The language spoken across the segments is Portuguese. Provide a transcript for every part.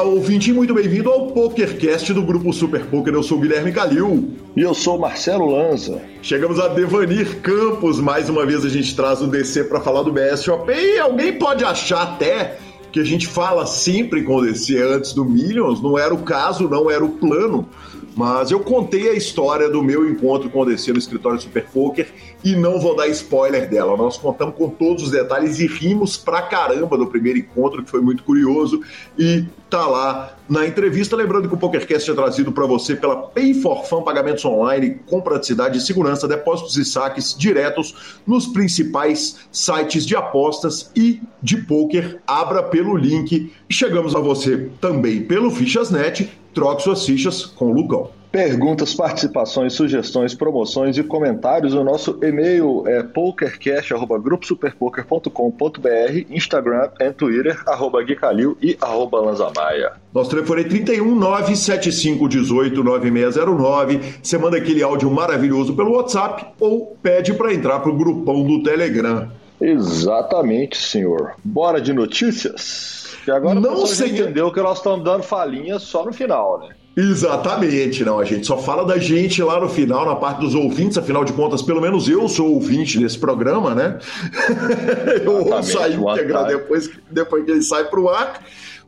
Olá, ouvinte, muito bem-vindo ao PokerCast do Grupo Super Poker. Eu sou o Guilherme Calil. E eu sou o Marcelo Lanza. Chegamos a Devanir Campos. Mais uma vez a gente traz o DC para falar do BSOP. E alguém pode achar até que a gente fala sempre com o DC antes do Millions. Não era o caso, não era o plano. Mas eu contei a história do meu encontro com o DC no escritório Super Poker e não vou dar spoiler dela. Nós contamos com todos os detalhes e rimos pra caramba do primeiro encontro, que foi muito curioso, e tá lá na entrevista. Lembrando que o PokerCast é trazido para você pela Pay for Fun, pagamentos online com praticidade e segurança, depósitos e saques diretos nos principais sites de apostas e de poker. Abra pelo link chegamos a você também pelo Fichasnet. Troque suas fichas com o Lucão. Perguntas, participações, sugestões, promoções e comentários. O nosso e-mail é pokercast.gruposuperpoker.com.br, Instagram e Twitter, arroba Guicalil e arroba Lanzamaia. Nosso telefone é 31 97518 9609. Você manda aquele áudio maravilhoso pelo WhatsApp ou pede para entrar para o grupão do Telegram. Exatamente, senhor. Bora de notícias? E agora Não você sei- entendeu que nós estamos dando falinha só no final, né? Exatamente, não. A gente só fala da gente lá no final, na parte dos ouvintes, afinal de contas, pelo menos eu sou ouvinte desse programa, né? eu ouço a íntegra depois, que- depois que ele sai para o ar,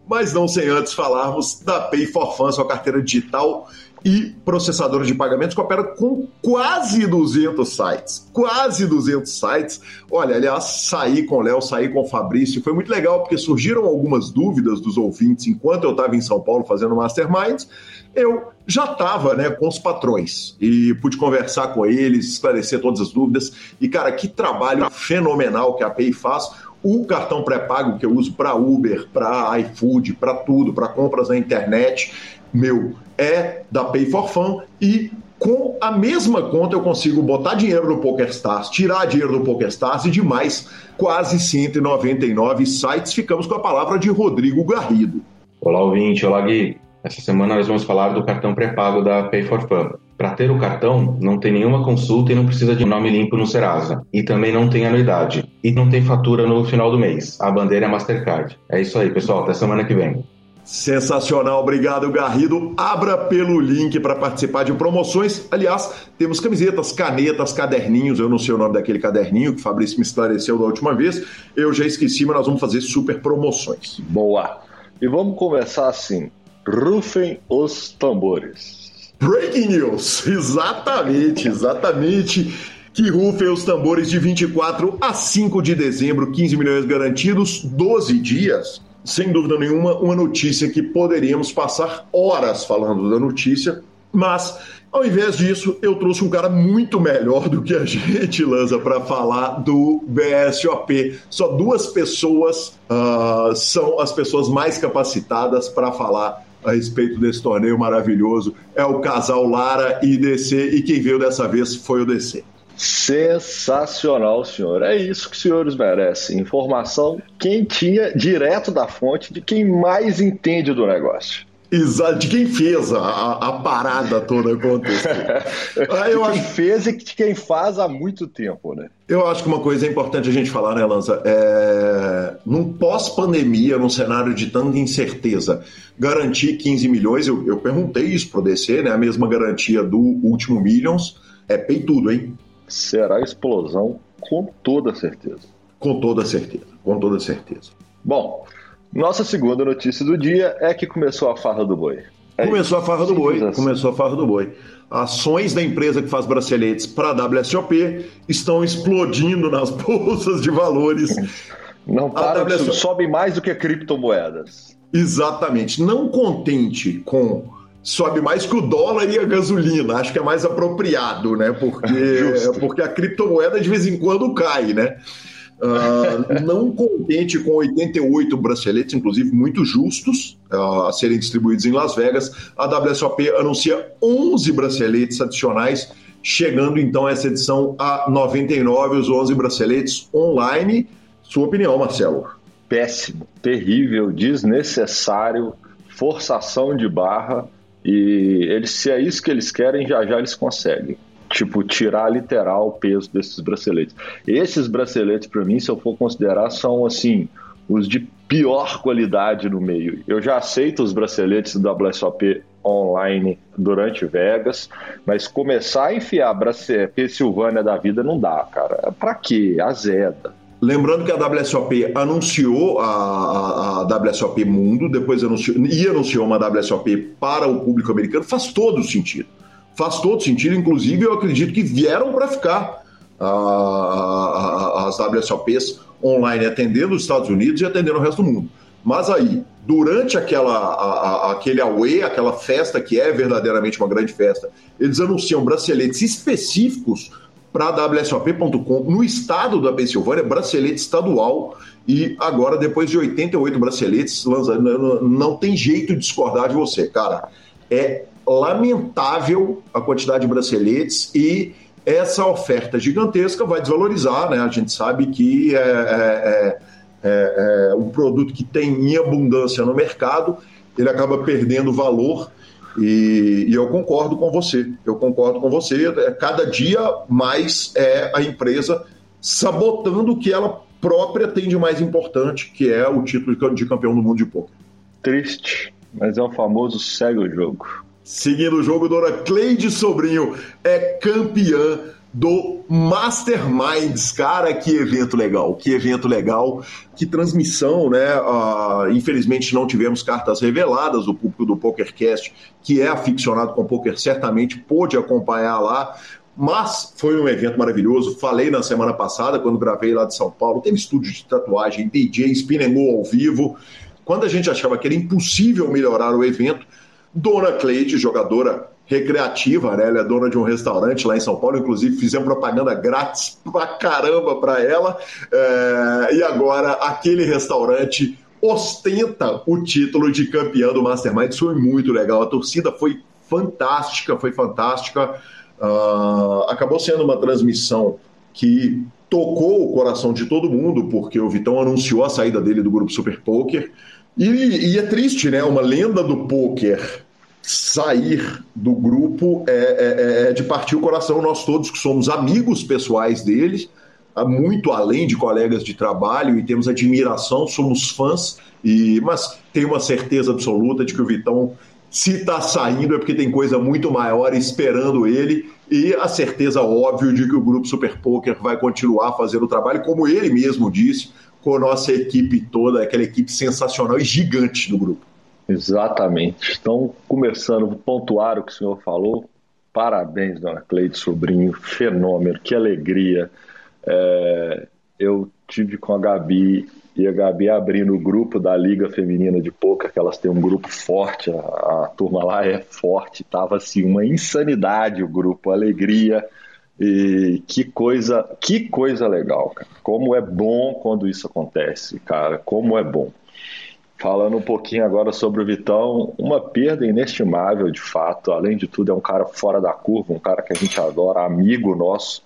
mas não sem antes falarmos da Pay for Fun, sua carteira digital e processadora de pagamentos que opera com quase 200 sites. Quase 200 sites. Olha, aliás, saí com o Léo, saí com o Fabrício. Foi muito legal porque surgiram algumas dúvidas dos ouvintes enquanto eu estava em São Paulo fazendo Masterminds. Eu já estava né, com os patrões e pude conversar com eles, esclarecer todas as dúvidas. E, cara, que trabalho fenomenal que a Pay faz. O cartão pré-pago que eu uso para Uber, para iFood, para tudo, para compras na internet, meu, é da Pay for Fun e com a mesma conta eu consigo botar dinheiro no PokerStars, tirar dinheiro do PokerStars e de mais quase 199 sites. Ficamos com a palavra de Rodrigo Garrido. Olá, ouvinte. Olá, Gui. Essa semana nós vamos falar do cartão pré-pago da Pay for Fun. Para ter o cartão, não tem nenhuma consulta e não precisa de nome limpo no Serasa. E também não tem anuidade. E não tem fatura no final do mês. A bandeira é Mastercard. É isso aí, pessoal. Até semana que vem. Sensacional, obrigado Garrido. Abra pelo link para participar de promoções. Aliás, temos camisetas, canetas, caderninhos. Eu não sei o nome daquele caderninho que o Fabrício me esclareceu da última vez. Eu já esqueci, mas nós vamos fazer super promoções. Boa. E vamos começar assim. Rufem os tambores. Breaking news! Exatamente, exatamente. Que rufem os tambores de 24 a 5 de dezembro, 15 milhões garantidos, 12 dias. Sem dúvida nenhuma, uma notícia que poderíamos passar horas falando da notícia, mas ao invés disso, eu trouxe um cara muito melhor do que a gente, Lanza, para falar do BSOP. Só duas pessoas ah, são as pessoas mais capacitadas para falar a respeito desse torneio maravilhoso. É o casal Lara e DC, e quem veio dessa vez foi o DC. Sensacional, senhor. É isso que os senhores merecem. Informação quentinha, direto da fonte de quem mais entende do negócio. Exato, de quem fez a, a, parada toda acontecer. Ah, de eu, quem acho, fez e de quem faz há muito tempo, né? eu acho que uma coisa é importante a gente falar, né, Lanza? É, num pós-pandemia, num cenário de tanta incerteza, garantir 15 milhões, eu, eu perguntei isso pro DC, né? A mesma garantia do último Millions, é peitudo, hein? Será explosão com toda certeza. Com toda certeza, com toda certeza. Bom, nossa segunda notícia do dia é que começou a farra do boi. É Começou a farra do boi, assim. começou a farra do boi. Ações da empresa que faz braceletes para a WSOP estão explodindo nas bolsas de valores. Não para, WSOP. sobe mais do que criptomoedas. Exatamente. Não contente com sobe mais que o dólar e a gasolina, acho que é mais apropriado, né? Porque, porque a criptomoeda de vez em quando cai, né? Ah, não contente com 88 braceletes, inclusive muito justos, ah, a serem distribuídos em Las Vegas, a WSOP anuncia 11 braceletes adicionais, chegando então essa edição a 99, os 11 braceletes online. Sua opinião, Marcelo? Péssimo, terrível, desnecessário, forçação de barra. E eles, se é isso que eles querem, já já eles conseguem. Tipo, tirar literal o peso desses braceletes. Esses braceletes, para mim, se eu for considerar, são assim os de pior qualidade no meio. Eu já aceito os braceletes do WSOP online durante Vegas, mas começar a enfiar Pensilvânia da vida não dá, cara. Pra quê? Azeda. Lembrando que a WSOP anunciou a, a, a WSOP Mundo, depois anunciou, e anunciou uma WSOP para o público americano, faz todo sentido. Faz todo sentido, inclusive eu acredito que vieram para ficar as WSOPs online atendendo os Estados Unidos e atendendo o resto do mundo. Mas aí, durante aquela, a, a, aquele away, aquela festa que é verdadeiramente uma grande festa, eles anunciam braceletes específicos para WSOP.com no estado da Pensilvânia, bracelete estadual. E agora, depois de 88 braceletes, não tem jeito de discordar de você, cara. É lamentável a quantidade de braceletes e essa oferta gigantesca vai desvalorizar, né? A gente sabe que é, é, é, é um produto que tem em abundância no mercado, ele acaba perdendo valor e, e, eu concordo com você. Eu concordo com você. É, cada dia mais é a empresa sabotando o que ela própria tem de mais importante, que é o título de campeão do mundo de poker. Triste, mas é o famoso segue o jogo. Seguindo o jogo, Dona Cleide Sobrinho é campeã do Masterminds. Cara, que evento legal, que evento legal, que transmissão, né? Uh, infelizmente não tivemos cartas reveladas, o público do PokerCast, que é aficionado com poker, certamente pôde acompanhar lá. Mas foi um evento maravilhoso. Falei na semana passada, quando gravei lá de São Paulo. Teve estúdio de tatuagem, DJ, Spinemo ao vivo. Quando a gente achava que era impossível melhorar o evento, Dona Cleide, jogadora recreativa, né? Ela é dona de um restaurante lá em São Paulo, inclusive fizemos propaganda grátis pra caramba para ela. É... E agora aquele restaurante ostenta o título de campeão do Mastermind. Isso foi muito legal. A torcida foi fantástica, foi fantástica. Uh... acabou sendo uma transmissão que tocou o coração de todo mundo, porque o Vitão anunciou a saída dele do grupo Super Poker. E, e, é triste, né? Uma lenda do poker sair do grupo é, é, é, de partir o coração. Nós todos que somos amigos pessoais deles, muito além de colegas de trabalho e temos admiração, somos fãs. E mas tenho uma certeza absoluta de que o Vitão, se está saindo, é porque tem coisa muito maior esperando ele. E a certeza óbvia de que o grupo Super Poker vai continuar fazendo o trabalho, como ele mesmo disse com a nossa equipe toda, aquela equipe sensacional e gigante do grupo. Exatamente. Então, começando a pontuar o que o senhor falou, parabéns, dona Cleide Sobrinho, fenômeno, que alegria. É, eu tive com a Gabi e a Gabi abrindo o grupo da Liga Feminina de Poker, que elas têm um grupo forte, a, a turma lá é forte, tava assim, uma insanidade o grupo, alegria. E que coisa, que coisa legal, cara. Como é bom quando isso acontece, cara. Como é bom. Falando um pouquinho agora sobre o Vitão, uma perda inestimável de fato. Além de tudo, é um cara fora da curva, um cara que a gente adora, amigo nosso.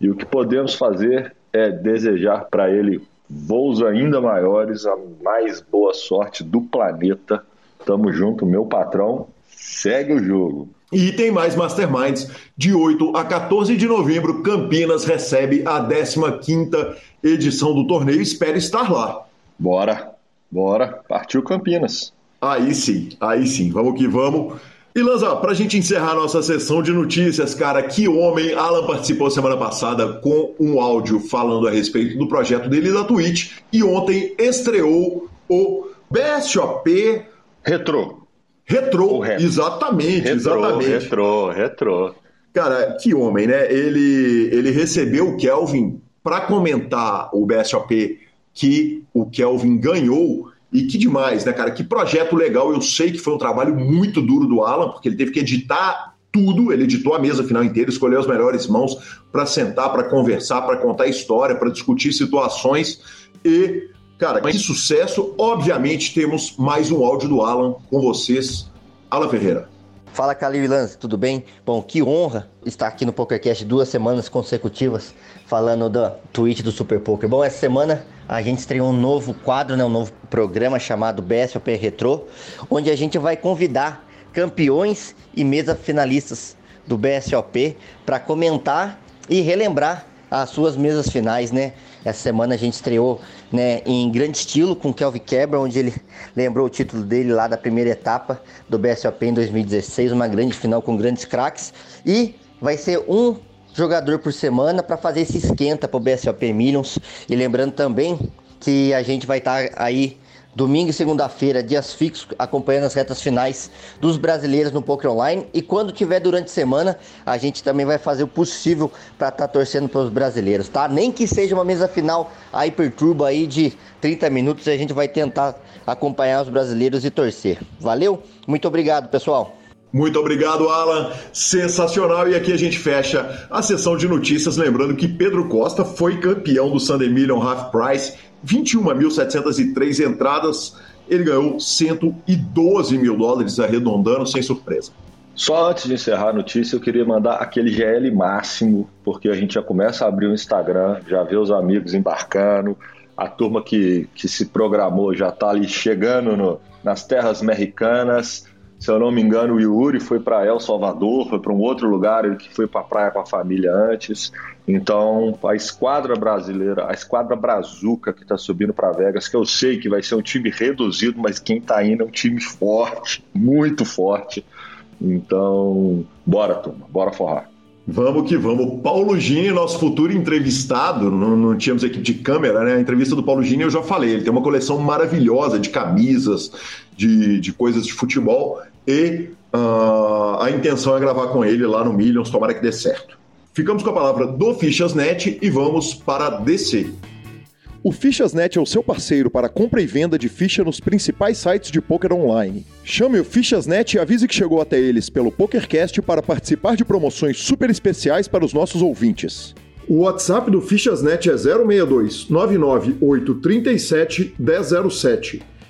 E o que podemos fazer é desejar para ele voos ainda maiores, a mais boa sorte do planeta. Tamo junto, meu patrão. Segue o jogo. E tem mais Masterminds. De 8 a 14 de novembro, Campinas recebe a 15ª edição do torneio. Espero estar lá. Bora, bora. Partiu Campinas. Aí sim, aí sim. Vamos que vamos. E Lanza, para a gente encerrar nossa sessão de notícias, cara, que homem! Alan participou semana passada com um áudio falando a respeito do projeto dele da Twitch e ontem estreou o BSOP Retro. Retrô, exatamente, retrô, exatamente. Retrô, retrô. Cara, que homem, né? Ele, ele recebeu o Kelvin para comentar o BSOP que o Kelvin ganhou. E que demais, né, cara? Que projeto legal. Eu sei que foi um trabalho muito duro do Alan, porque ele teve que editar tudo. Ele editou a mesa final inteira, escolheu as melhores mãos para sentar, para conversar, para contar história, para discutir situações. E Cara, que sucesso. Obviamente, temos mais um áudio do Alan com vocês. Alan Ferreira. Fala, Calil e tudo bem? Bom, que honra estar aqui no PokerCast duas semanas consecutivas falando da tweet do Super Poker. Bom, essa semana a gente estreou um novo quadro, né, um novo programa chamado BSOP Retro, onde a gente vai convidar campeões e mesa finalistas do BSOP para comentar e relembrar as suas mesas finais, né? Essa semana a gente estreou né, em grande estilo com Kelvin Quebra, onde ele lembrou o título dele lá da primeira etapa do BSOP em 2016, uma grande final com grandes craques. E vai ser um jogador por semana para fazer esse esquenta para o BSOP Millions. E lembrando também que a gente vai estar tá aí Domingo e segunda-feira, dias fixos, acompanhando as retas finais dos brasileiros no Poker Online. E quando tiver durante a semana, a gente também vai fazer o possível para estar tá torcendo para os brasileiros, tá? Nem que seja uma mesa final a hiperturbo aí de 30 minutos, a gente vai tentar acompanhar os brasileiros e torcer. Valeu? Muito obrigado, pessoal. Muito obrigado, Alan. Sensacional. E aqui a gente fecha a sessão de notícias, lembrando que Pedro Costa foi campeão do Sunday Million Half Price 21.703 entradas, ele ganhou 112 mil dólares, arredondando, sem surpresa. Só antes de encerrar a notícia, eu queria mandar aquele GL máximo, porque a gente já começa a abrir o Instagram, já vê os amigos embarcando, a turma que, que se programou já está ali chegando no, nas terras americanas. Se eu não me engano, o Yuri foi para El Salvador, foi para um outro lugar, ele que foi para a praia com a família antes. Então, a esquadra brasileira, a esquadra Brazuca que está subindo para Vegas, que eu sei que vai ser um time reduzido, mas quem está indo é um time forte, muito forte. Então, bora, turma, bora forrar. Vamos que vamos. Paulo Gini, nosso futuro entrevistado, não, não, tínhamos equipe de câmera, né? A entrevista do Paulo Gini eu já falei, ele tem uma coleção maravilhosa de camisas, de, de coisas de futebol e uh, a intenção é gravar com ele lá no Millions, tomara que dê certo. Ficamos com a palavra do Fichasnet e vamos para DC. O Fichasnet é o seu parceiro para compra e venda de ficha nos principais sites de poker online. Chame o Fichasnet e avise que chegou até eles pelo PokerCast para participar de promoções super especiais para os nossos ouvintes. O WhatsApp do Fichasnet é 062 99837 1007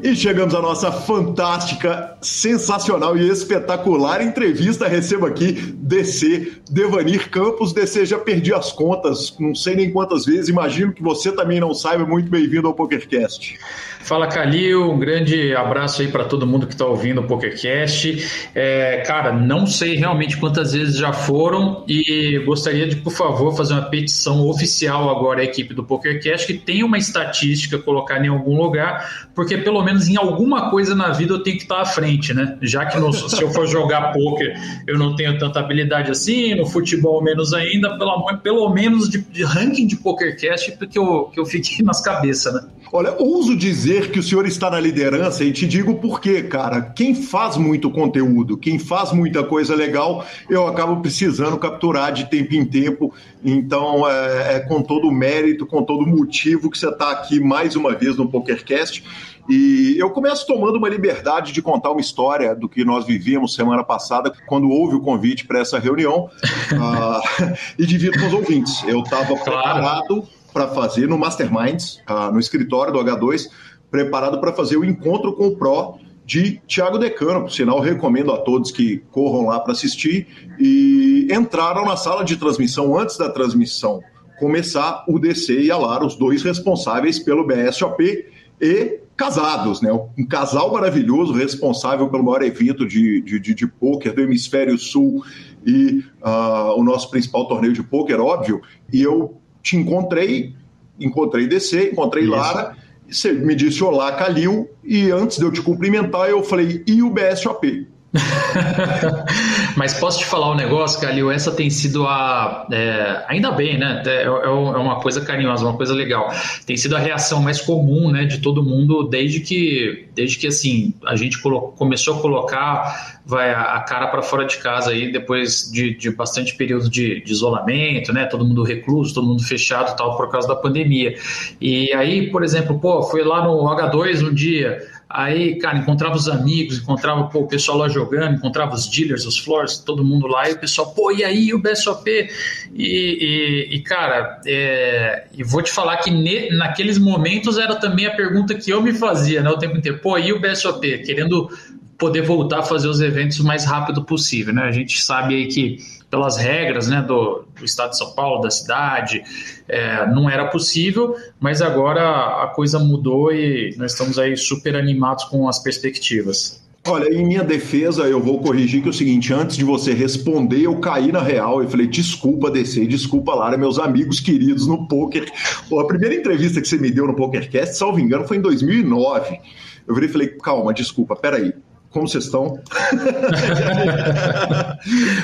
E chegamos à nossa fantástica, sensacional e espetacular entrevista. Recebo aqui DC, Devanir Campos. DC, já perdi as contas, não sei nem quantas vezes, imagino que você também não saiba. Muito bem-vindo ao PokerCast. Fala, Calil. Um grande abraço aí para todo mundo que está ouvindo o PokerCast. É, cara, não sei realmente quantas vezes já foram e gostaria de, por favor, fazer uma petição oficial agora à equipe do PokerCast que tenha uma estatística colocada em algum lugar, porque pelo menos em alguma coisa na vida eu tenho que estar à frente, né? Já que se eu for jogar poker eu não tenho tanta habilidade assim, no futebol menos ainda, pelo, pelo menos de, de ranking de PokerCast que eu, que eu fiquei nas cabeças, né? Olha, ouso dizer que o senhor está na liderança e te digo por quê, cara. Quem faz muito conteúdo, quem faz muita coisa legal, eu acabo precisando capturar de tempo em tempo. Então, é, é com todo o mérito, com todo o motivo que você está aqui mais uma vez no PokerCast. E eu começo tomando uma liberdade de contar uma história do que nós vivíamos semana passada, quando houve o convite para essa reunião, uh, e divido com os ouvintes. Eu estava claro. preparado para fazer no Masterminds, uh, no escritório do H2, preparado para fazer o encontro com o Pro de Thiago Decano, por sinal, recomendo a todos que corram lá para assistir. E entraram na sala de transmissão antes da transmissão começar o DC e a Lara, os dois responsáveis pelo BSOP e casados, né? Um casal maravilhoso, responsável pelo maior evento de, de, de, de pôquer do Hemisfério Sul e uh, o nosso principal torneio de pôquer, óbvio. E eu te encontrei, encontrei DC, encontrei Isso. Lara, você me disse olá, Calil, e antes de eu te cumprimentar, eu falei, e o BSOP? Mas posso te falar um negócio, Calil? Essa tem sido a. É, ainda bem, né? É, é, é, uma coisa carinhosa, uma coisa legal. Tem sido a reação mais comum né, de todo mundo desde que, desde que assim, a gente começou a colocar vai, a, cara para fora de casa aí, depois de, de bastante período de, de, isolamento, né? Todo mundo recluso, todo mundo fechado tal, por causa da pandemia. E aí, por exemplo, pô, foi lá no H2 um dia Aí, cara, encontrava os amigos, encontrava pô, o pessoal lá jogando, encontrava os dealers, os floors, todo mundo lá, e o pessoal, pô, e aí o BSOP? E, e, e cara, é, e vou te falar que ne, naqueles momentos era também a pergunta que eu me fazia né, o tempo inteiro, pô, e o BSOP? Querendo poder voltar a fazer os eventos o mais rápido possível, né? A gente sabe aí que pelas regras né, do, do estado de São Paulo, da cidade, é, não era possível, mas agora a coisa mudou e nós estamos aí super animados com as perspectivas. Olha, em minha defesa, eu vou corrigir que é o seguinte: antes de você responder, eu caí na real e falei, desculpa, DC, desculpa, Lara, meus amigos queridos no poker. Pô, a primeira entrevista que você me deu no PokerCast, salvo engano, foi em 2009. Eu virei e falei, calma, desculpa, peraí como vocês estão?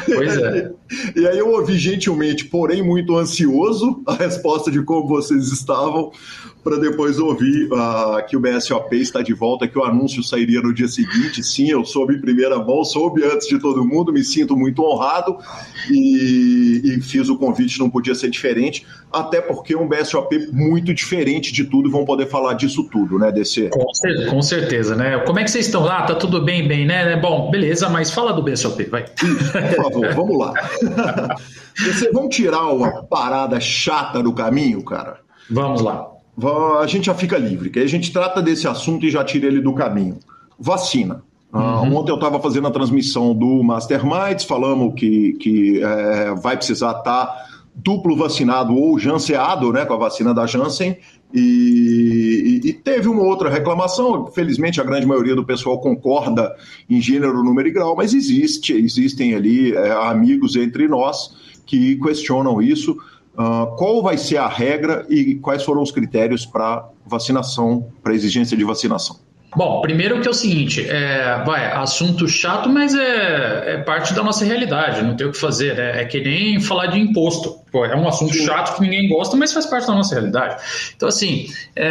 pois é. E aí eu ouvi gentilmente, porém muito ansioso, a resposta de como vocês estavam, para depois ouvir uh, que o BSOP está de volta, que o anúncio sairia no dia seguinte. Sim, eu soube em primeira mão, soube antes de todo mundo, me sinto muito honrado e, e fiz o convite, não podia ser diferente, até porque é um BSOP muito diferente de tudo, vão poder falar disso tudo, né, DC? Com, com certeza, né? Como é que vocês estão lá? Ah, tá tudo bem, bem, né? Bom, beleza, mas fala do BSOP, vai. Por favor, vamos lá. Você, vamos tirar uma parada chata do caminho, cara? Vamos lá a gente já fica livre, que aí a gente trata desse assunto e já tira ele do caminho. Vacina. Ah, uhum. ontem eu estava fazendo a transmissão do Masterminds, falamos que, que é, vai precisar estar tá duplo vacinado ou janseado, né, com a vacina da Janssen, e, e, e, teve uma outra reclamação. Felizmente, a grande maioria do pessoal concorda em gênero, número e grau, mas existe, existem ali é, amigos entre nós que questionam isso. Uh, qual vai ser a regra e quais foram os critérios para vacinação, para exigência de vacinação? Bom, primeiro que é o seguinte, é, vai, assunto chato, mas é, é, parte da nossa realidade, não tem o que fazer, né? É que nem falar de imposto. Pô, é um assunto chato que ninguém gosta, mas faz parte da nossa realidade. Então, assim, é,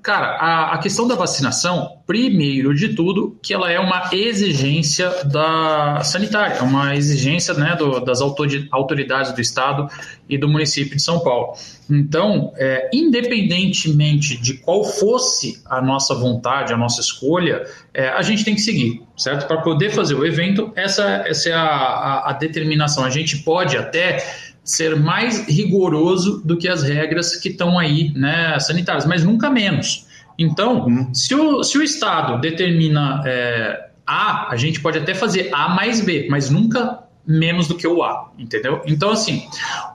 cara, a, a, questão da vacinação, primeiro de tudo, que ela é uma exigência da sanitária, é uma exigência né, do, das autoridades do Estado e do município de São Paulo. Então, é, independentemente de qual fosse a nossa vontade, a nossa escolha, é, a gente tem que seguir, certo? Para poder fazer o evento, essa, essa é a, a, a determinação. A gente pode até ser mais rigoroso do que as regras que estão aí, né, sanitárias, mas nunca menos. Então, uhum. se, o, se o Estado determina é, A, a gente pode até fazer A mais B, mas nunca menos do que o A, entendeu? Então, assim,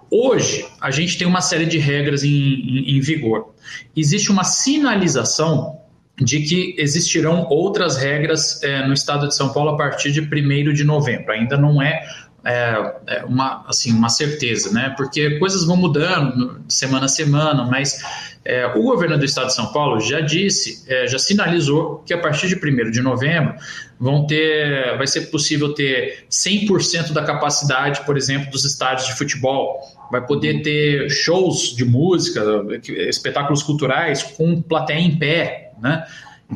hoje a gente tem uma série de regras em, em, em vigor. Existe uma sinalização de que existirão outras regras é, no estado de São Paulo a partir de 1 de novembro. Ainda não é é, é, uma, assim, uma certeza, né? Porque coisas vão mudando semana a semana, mas é, o governo do estado de São Paulo já disse, é, já sinalizou que a partir de 1 de novembro vão ter, vai ser possível ter 100% da capacidade, por exemplo, dos estádios de futebol. Vai poder ter shows de música, espetáculos culturais com plateia em pé, né?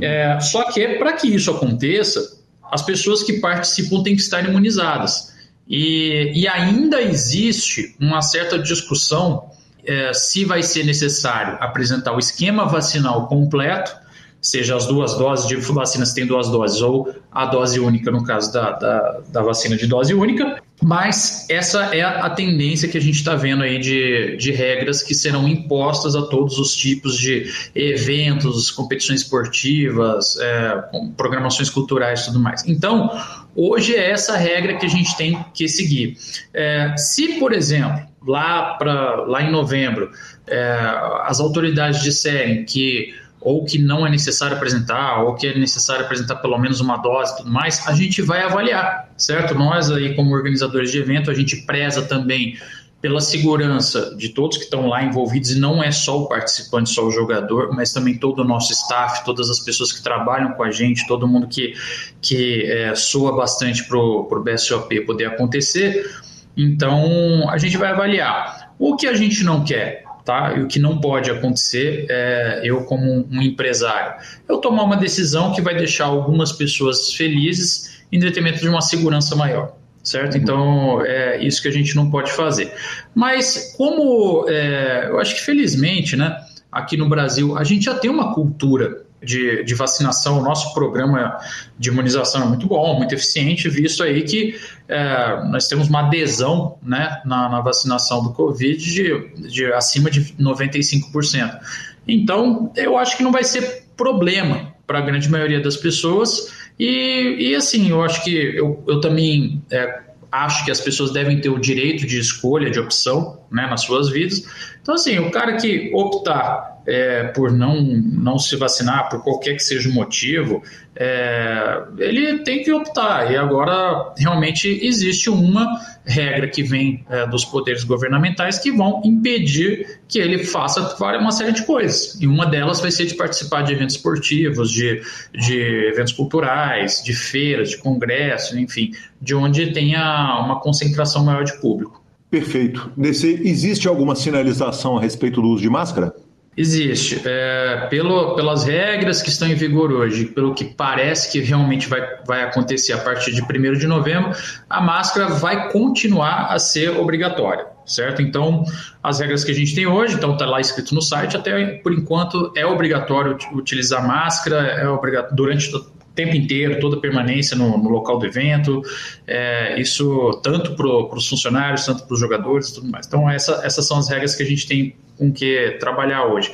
É, só que para que isso aconteça, as pessoas que participam têm que estar imunizadas. E, e ainda existe uma certa discussão é, se vai ser necessário apresentar o esquema vacinal completo, seja as duas doses de vacina se tem duas doses, ou a dose única, no caso da, da, da vacina de dose única, mas essa é a tendência que a gente está vendo aí de, de regras que serão impostas a todos os tipos de eventos, competições esportivas, é, programações culturais e tudo mais. Então, hoje é essa regra que a gente tem que seguir. É, se, por exemplo, lá, pra, lá em novembro, é, as autoridades disserem que ou que não é necessário apresentar, ou que é necessário apresentar pelo menos uma dose e tudo mais, a gente vai avaliar, certo? Nós aí, como organizadores de evento, a gente preza também pela segurança de todos que estão lá envolvidos, e não é só o participante, só o jogador, mas também todo o nosso staff, todas as pessoas que trabalham com a gente, todo mundo que, que é, soa bastante para o BSOP poder acontecer. Então, a gente vai avaliar. O que a gente não quer? tá? E o que não pode acontecer é eu, como um empresário, eu tomar uma decisão que vai deixar algumas pessoas felizes em detrimento de uma segurança maior. Certo? Uhum. Então, é isso que a gente não pode fazer. Mas, como é, eu acho que felizmente, né, aqui no Brasil, a gente já tem uma cultura de, de, vacinação, o nosso programa de imunização é muito bom, muito eficiente, visto aí que é, nós temos uma adesão né, na, na vacinação do Covid de, de acima de 95%. Então, eu acho que não vai ser problema para a grande maioria das pessoas. E, e assim, eu acho que eu, eu também é, acho que as pessoas devem ter o direito de escolha, de opção né, nas suas vidas. Então, assim, o cara que optar é, por não, não se vacinar, por qualquer que seja o motivo, é, ele tem que optar. E agora, realmente, existe uma regra que vem é, dos poderes governamentais que vão impedir que ele faça uma série de coisas. E uma delas vai ser de participar de eventos esportivos, de, de eventos culturais, de feiras, de congressos, enfim, de onde tenha uma concentração maior de público. Perfeito. Nesse, existe alguma sinalização a respeito do uso de máscara? Existe. É, pelo, pelas regras que estão em vigor hoje, pelo que parece que realmente vai, vai acontecer a partir de 1 de novembro, a máscara vai continuar a ser obrigatória, certo? Então, as regras que a gente tem hoje, então está lá escrito no site, até por enquanto é obrigatório utilizar máscara, é obrigatório durante tempo inteiro, toda permanência no, no local do evento, é, isso tanto para os funcionários, tanto para os jogadores e tudo mais. Então, essa, essas são as regras que a gente tem com que trabalhar hoje.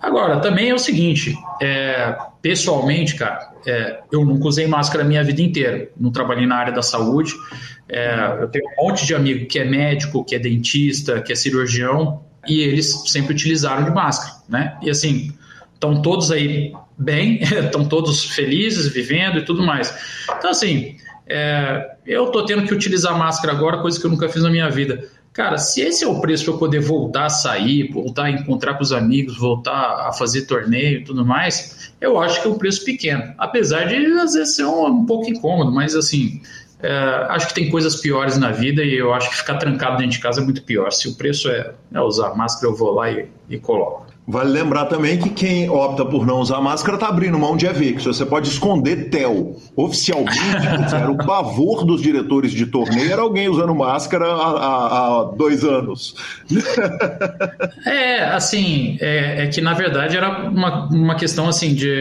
Agora, também é o seguinte, é, pessoalmente, cara, é, eu nunca usei máscara a minha vida inteira, não trabalhei na área da saúde, é, eu tenho um monte de amigo que é médico, que é dentista, que é cirurgião, e eles sempre utilizaram de máscara, né? E assim, estão todos aí bem, estão todos felizes, vivendo e tudo mais. Então, assim, é, eu estou tendo que utilizar máscara agora, coisa que eu nunca fiz na minha vida. Cara, se esse é o preço para eu poder voltar a sair, voltar a encontrar com os amigos, voltar a fazer torneio e tudo mais, eu acho que é um preço pequeno. Apesar de às vezes ser um, um pouco incômodo, mas assim, é, acho que tem coisas piores na vida e eu acho que ficar trancado dentro de casa é muito pior. Se o preço é, é usar máscara, eu vou lá e, e coloco. Vale lembrar também que quem opta por não usar máscara está abrindo mão de EVIX. Você pode esconder TEL. Oficialmente, era o pavor dos diretores de torneio era alguém usando máscara há, há, há dois anos. É, assim, é, é, que na verdade era uma, uma questão assim de,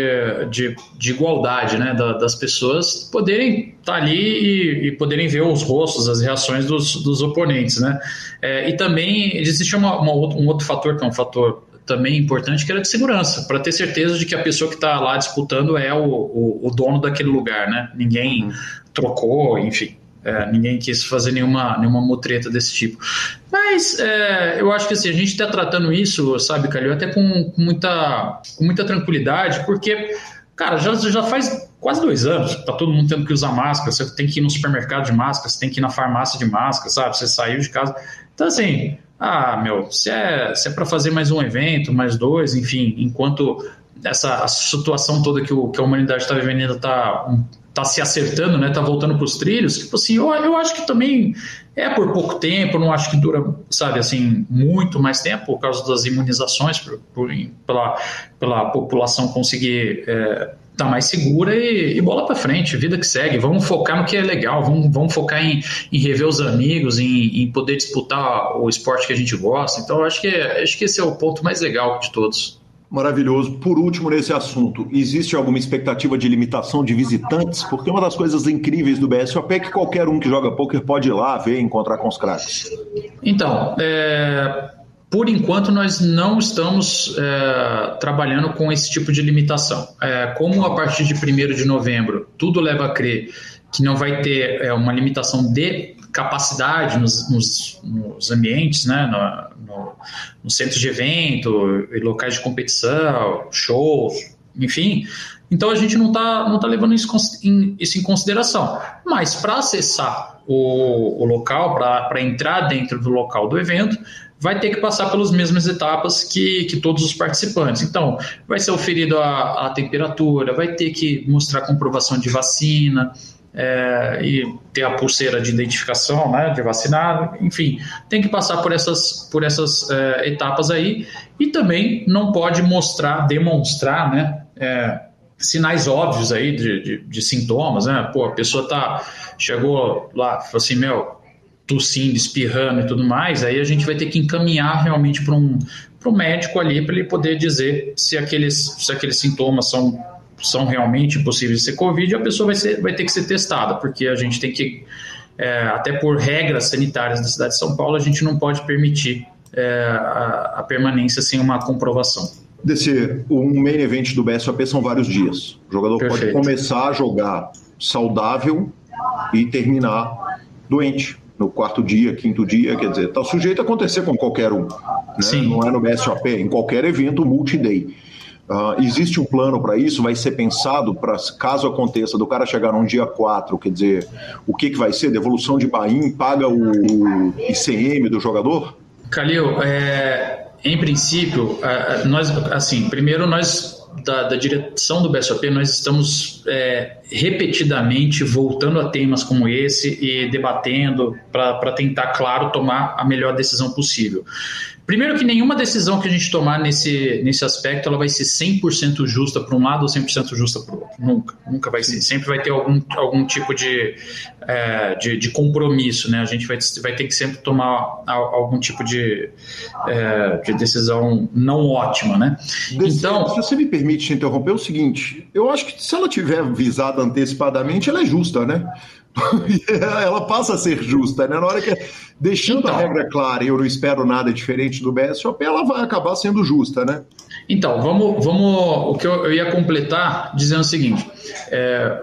de, de igualdade, né? Da, das pessoas poderem estar tá ali e, e, poderem ver os rostos, as reações dos, dos oponentes, né? É, e também existe uma, uma, um outro fator que é um fator também importante, que era de segurança, para ter certeza de que a pessoa que está lá disputando é o, o, o, dono daquele lugar, né? Ninguém uhum. trocou, enfim. É, ninguém quis fazer nenhuma, nenhuma mutreta desse tipo. Mas é, eu acho que assim, a gente está tratando isso, sabe, Calil, até com, com, muita, com muita tranquilidade, porque, cara, já, já faz quase dois anos, tá todo mundo tendo que usar máscara, você tem que ir no supermercado de máscara, você tem que ir na farmácia de máscara, sabe? Você saiu de casa. Então, assim, ah, meu, se é, se é para fazer mais um evento, mais dois, enfim, enquanto essa situação toda que, o, que a humanidade está vivendo está tá se acertando, né? Tá voltando para os trilhos. Tipo assim, eu, eu acho que também é por pouco tempo, não acho que dura, sabe, assim, muito mais tempo por causa das imunizações, por, por pela, pela população conseguir é, tá mais segura e, e bola para frente, vida que segue. Vamos focar no que é legal, vamos, vamos focar em, em rever os amigos, em, em, poder disputar o esporte que a gente gosta. Então, acho que, acho que esse é o ponto mais legal de todos. Maravilhoso. Por último, nesse assunto, existe alguma expectativa de limitação de visitantes? Porque uma das coisas incríveis do BSOP é que qualquer um que joga poker pode ir lá ver e encontrar com os craques. Então, é, por enquanto, nós não estamos é, trabalhando com esse tipo de limitação. É, como a partir de 1 de novembro tudo leva a crer que não vai ter é, uma limitação de capacidade nos, nos, nos ambientes, né, no, no, no centro de evento, locais de competição, shows, enfim. Então a gente não está não tá levando isso em, isso em consideração. Mas para acessar o, o local, para entrar dentro do local do evento, vai ter que passar pelas mesmas etapas que, que todos os participantes. Então, vai ser oferido a, a temperatura, vai ter que mostrar comprovação de vacina, é, e ter a pulseira de identificação né, de vacinado, enfim, tem que passar por essas, por essas é, etapas aí e também não pode mostrar, demonstrar né, é, sinais óbvios aí de, de, de, sintomas, né? Pô, a pessoa tá, chegou lá, falou assim, meu, tossindo, espirrando e tudo mais, aí a gente vai ter que encaminhar realmente para um, para o médico ali para ele poder dizer se aqueles, se aqueles sintomas são, são realmente possíveis de ser Covid, a pessoa vai, ser, vai ter que ser testada, porque a gente tem que, é, até por regras sanitárias da cidade de São Paulo, a gente não pode permitir é, a, a permanência sem uma comprovação. Desse, um main event do BSOP são vários dias. O jogador Perfeito. pode começar a jogar saudável e terminar doente no quarto dia, quinto dia, quer dizer, está sujeito a acontecer com qualquer um. Né? Não é no BSOP, em qualquer evento multi-day. Uh, existe um plano para isso? Vai ser pensado para, caso aconteça, do cara chegar num dia 4, quer dizer, o que, que vai ser? Devolução de Bahia paga o ICM do jogador? Calil, é, em princípio, nós, assim, primeiro nós da, da, direção do BSOP, nós estamos é, repetidamente voltando a temas como esse e debatendo para tentar, claro, tomar a melhor decisão possível. Primeiro que nenhuma decisão que a gente tomar nesse, nesse aspecto ela vai ser 100% justa para um lado ou 100% justa para o outro. Nunca, nunca vai ser. Sempre vai ter algum, algum tipo de, é, de, de, compromisso, né? A gente vai, vai ter que sempre tomar algum tipo de, é, de decisão não ótima, né? então, se você me permite interromper, é o seguinte, eu acho que se ela tiver visada antecipadamente, ela é justa, né? ela passa a ser justa, né? Na hora que deixando então, a regra clara e eu não espero nada diferente do BSOP, ela vai acabar sendo justa, né? Então, vamos, vamos. O que eu, ia completar dizendo o seguinte: é,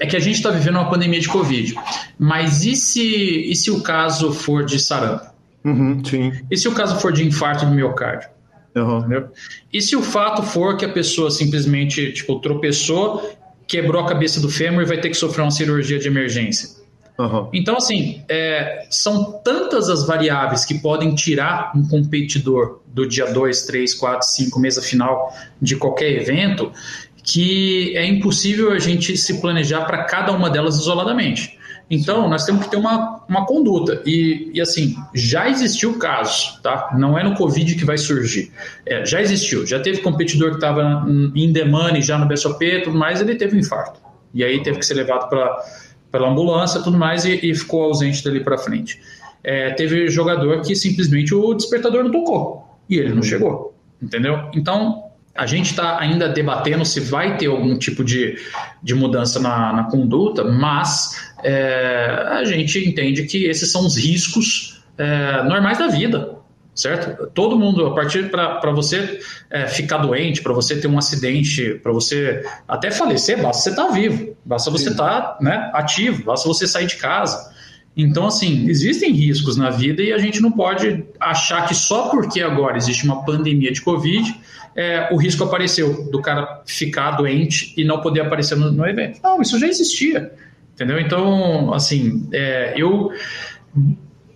é que a gente está vivendo uma pandemia de Covid, mas e se, e se o caso for de sarampo? Uhum, sim. E se o caso for de infarto do miocárdio? Uhum. E se o fato for que a pessoa simplesmente tipo, tropeçou quebrou a cabeça do fêmur e vai ter que sofrer uma cirurgia de emergência. Uhum. Então, assim, é, são tantas as variáveis que podem tirar um competidor do dia 2, 3, 4, 5, mesa final de qualquer evento, que é impossível a gente se planejar para cada uma delas isoladamente. Então, nós temos que ter uma, uma conduta. E, e assim, já existiu casos, tá? Não é no Covid que vai surgir. É, já existiu. Já teve competidor que estava em demanda já no BSOP tudo mais, ele teve um infarto. E aí teve que ser levado para pela ambulância tudo mais e, e ficou ausente dali para frente. É, teve jogador que simplesmente o despertador não tocou e ele não chegou. Entendeu? Então, a gente está ainda debatendo se vai ter algum tipo de, de mudança na, na conduta, mas é, a gente entende que esses são os riscos é, normais da vida, certo? Todo mundo, a partir para você é, ficar doente, para você ter um acidente, para você até falecer, basta você estar tá vivo, basta você estar tá, né, ativo, basta você sair de casa. Então, assim, existem riscos na vida e a gente não pode achar que só porque agora existe uma pandemia de Covid é, o risco apareceu do cara ficar doente e não poder aparecer no, no evento. Não, isso já existia, entendeu? Então, assim, é, eu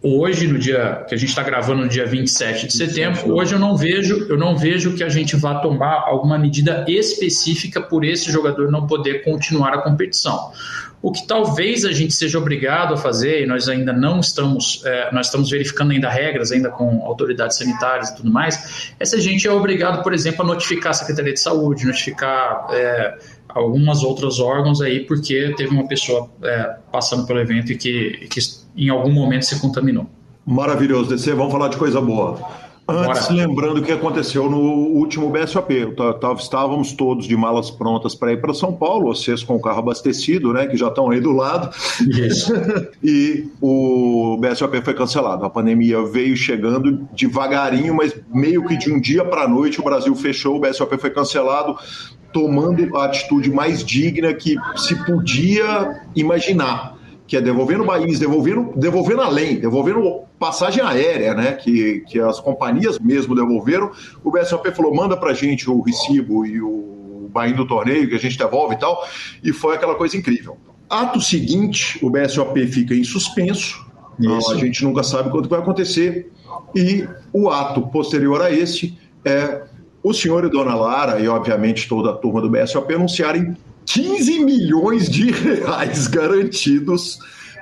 hoje no dia que a gente está gravando no dia 27 de setembro, hoje eu não vejo, eu não vejo que a gente vá tomar alguma medida específica por esse jogador não poder continuar a competição. O que talvez a gente seja obrigado a fazer, e nós ainda não estamos, é, nós estamos verificando ainda regras, ainda com autoridades sanitárias e tudo mais, é se a gente é obrigado, por exemplo, a notificar a Secretaria de Saúde, notificar é, algumas outros órgãos aí, porque teve uma pessoa é, passando pelo evento e que, que em algum momento se contaminou. Maravilhoso, DC. Vamos falar de coisa boa. Antes, Bora. lembrando o que aconteceu no último BSOP. Estávamos todos de malas prontas para ir para São Paulo, vocês com o carro abastecido, né, que já estão aí do lado. Isso. e o BSOP foi cancelado. A pandemia veio chegando devagarinho, mas meio que de um dia para a noite o Brasil fechou, o BSOP foi cancelado, tomando a atitude mais digna que se podia imaginar que é devolvendo país, devolvendo, devolvendo além, devolvendo passagem aérea, né? Que, que as companhias mesmo devolveram. O BSOP falou: manda pra gente o recibo e o bain do torneio, que a gente devolve e tal. E foi aquela coisa incrível. Ato seguinte, o BSOP fica em suspenso. Então, a gente nunca sabe quando vai acontecer. E o ato posterior a esse é o senhor e dona Lara, e obviamente toda a turma do BSOP, anunciarem 15 milhões de reais garantidos,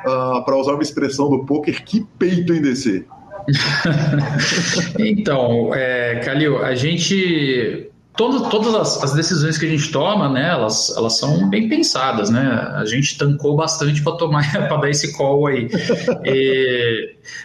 uh, ah, para usar uma expressão do poker, que peito em DC. então, é, Calil, a gente. Todo, todas as, as, decisões que a gente toma, né, elas, elas são bem pensadas, né? A gente tancou bastante para tomar, para dar esse call aí.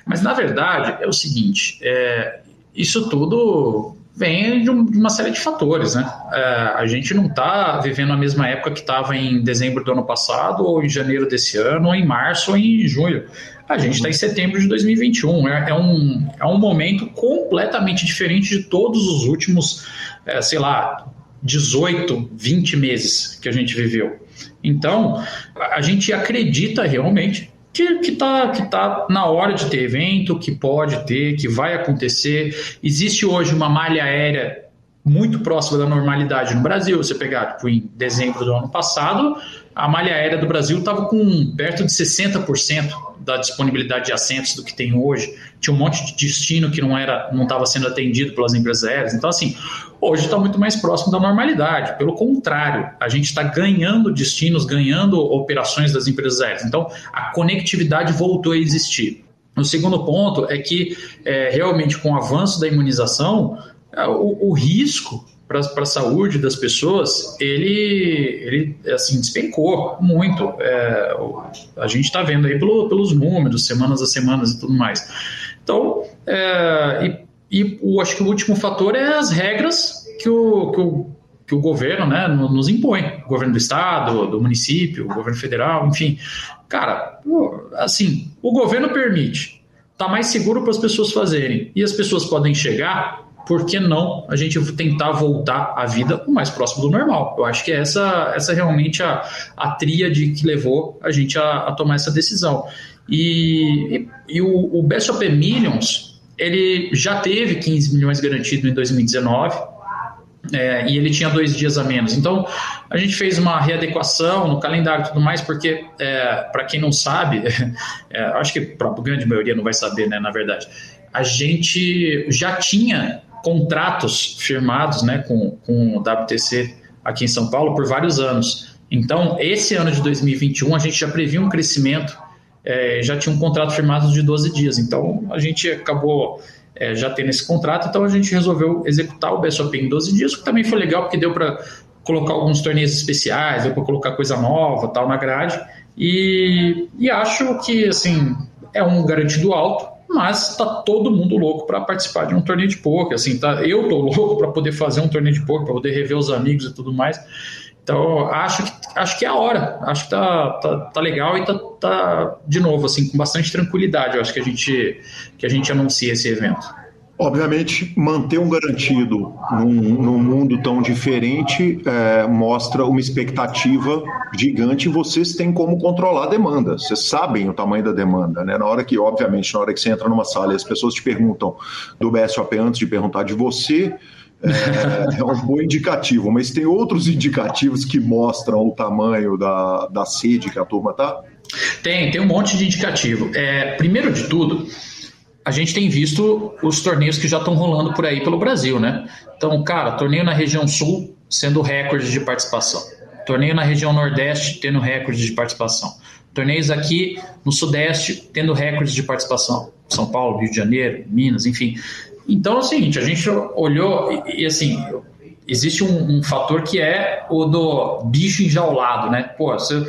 Mas na verdade é o seguinte: é, isso tudo vem de, uma série de fatores, né? É, a gente não está vivendo a mesma época que estava em dezembro do ano passado, ou em janeiro desse ano, ou em março, ou em junho. A gente está em setembro de 2021. É, é, um, é um momento completamente diferente de todos os últimos, é, sei lá, 18, 20 meses que a gente viveu. Então, a gente acredita realmente que está que tá na hora de ter evento, que pode ter, que vai acontecer. Existe hoje uma malha aérea muito próxima da normalidade no Brasil. Você pegar, tipo, em dezembro do ano passado, a malha aérea do Brasil estava com perto de 60% da disponibilidade de assentos do que tem hoje. Tinha um monte de destino que não era, não estava sendo atendido pelas empresas aéreas. Então, assim, hoje está muito mais próximo da normalidade. Pelo contrário, a gente está ganhando destinos, ganhando operações das empresas aéreas. Então, a conectividade voltou a existir. O segundo ponto é que, é, realmente, com o avanço da imunização, é, o, o risco para a saúde das pessoas, ele, ele assim, despencou muito. É, a gente está vendo aí pelo, pelos números, semanas a semanas e tudo mais. Então, é, e, e o, acho que o último fator é as regras que o, que o, que o governo né, nos impõe. O governo do estado, do município, o governo federal, enfim. Cara, assim, o governo permite. Está mais seguro para as pessoas fazerem. E as pessoas podem chegar por que não a gente tentar voltar à vida o mais próximo do normal? Eu acho que essa, essa é realmente a, a tríade que levou a gente a, a tomar essa decisão. E, e, e o, o BSOP Millions, ele já teve 15 milhões garantido em 2019, é, e ele tinha dois dias a menos. Então, a gente fez uma readequação no calendário e tudo mais, porque, é, para quem não sabe, é, acho que a grande maioria não vai saber, né, na verdade, a gente já tinha contratos firmados né, com, com o WTC aqui em São Paulo por vários anos. Então, esse ano de 2021, a gente já previa um crescimento, é, já tinha um contrato firmado de 12 dias. Então, a gente acabou é, já tendo esse contrato, então a gente resolveu executar o BSOP em 12 dias, que também foi legal, porque deu para colocar alguns torneios especiais, deu para colocar coisa nova tal na grade. E, e acho que, assim, é um garantido alto, mas tá todo mundo louco para participar de um torneio de poker, assim, tá? Eu tô louco para poder fazer um torneio de poker, para poder rever os amigos e tudo mais. Então, acho que, acho que é a hora. Acho que tá, tá, tá legal e tá, tá, de novo, assim, com bastante tranquilidade. Eu acho que a gente, que a gente anuncia esse evento. Obviamente, manter um garantido num, num mundo tão diferente é, mostra uma expectativa gigante e vocês têm como controlar a demanda. Vocês sabem o tamanho da demanda, né? Na hora que, obviamente, na hora que você entra numa sala e as pessoas te perguntam do BSOP antes de perguntar de você, é, é, um bom indicativo, mas tem outros indicativos que mostram o tamanho da, da sede que a turma tá? Tem, tem um monte de indicativo. É, primeiro de tudo, a gente tem visto os torneios que já estão rolando por aí pelo Brasil, né? Então, cara, torneio na região sul sendo recorde de participação. Torneio na região nordeste tendo recorde de participação. Torneios aqui no sudeste tendo recordes de participação. São Paulo, Rio de Janeiro, Minas, enfim. Então é o seguinte, a gente olhou e, e assim, existe um, um, fator que é o do bicho enjaulado, né? Pô, você,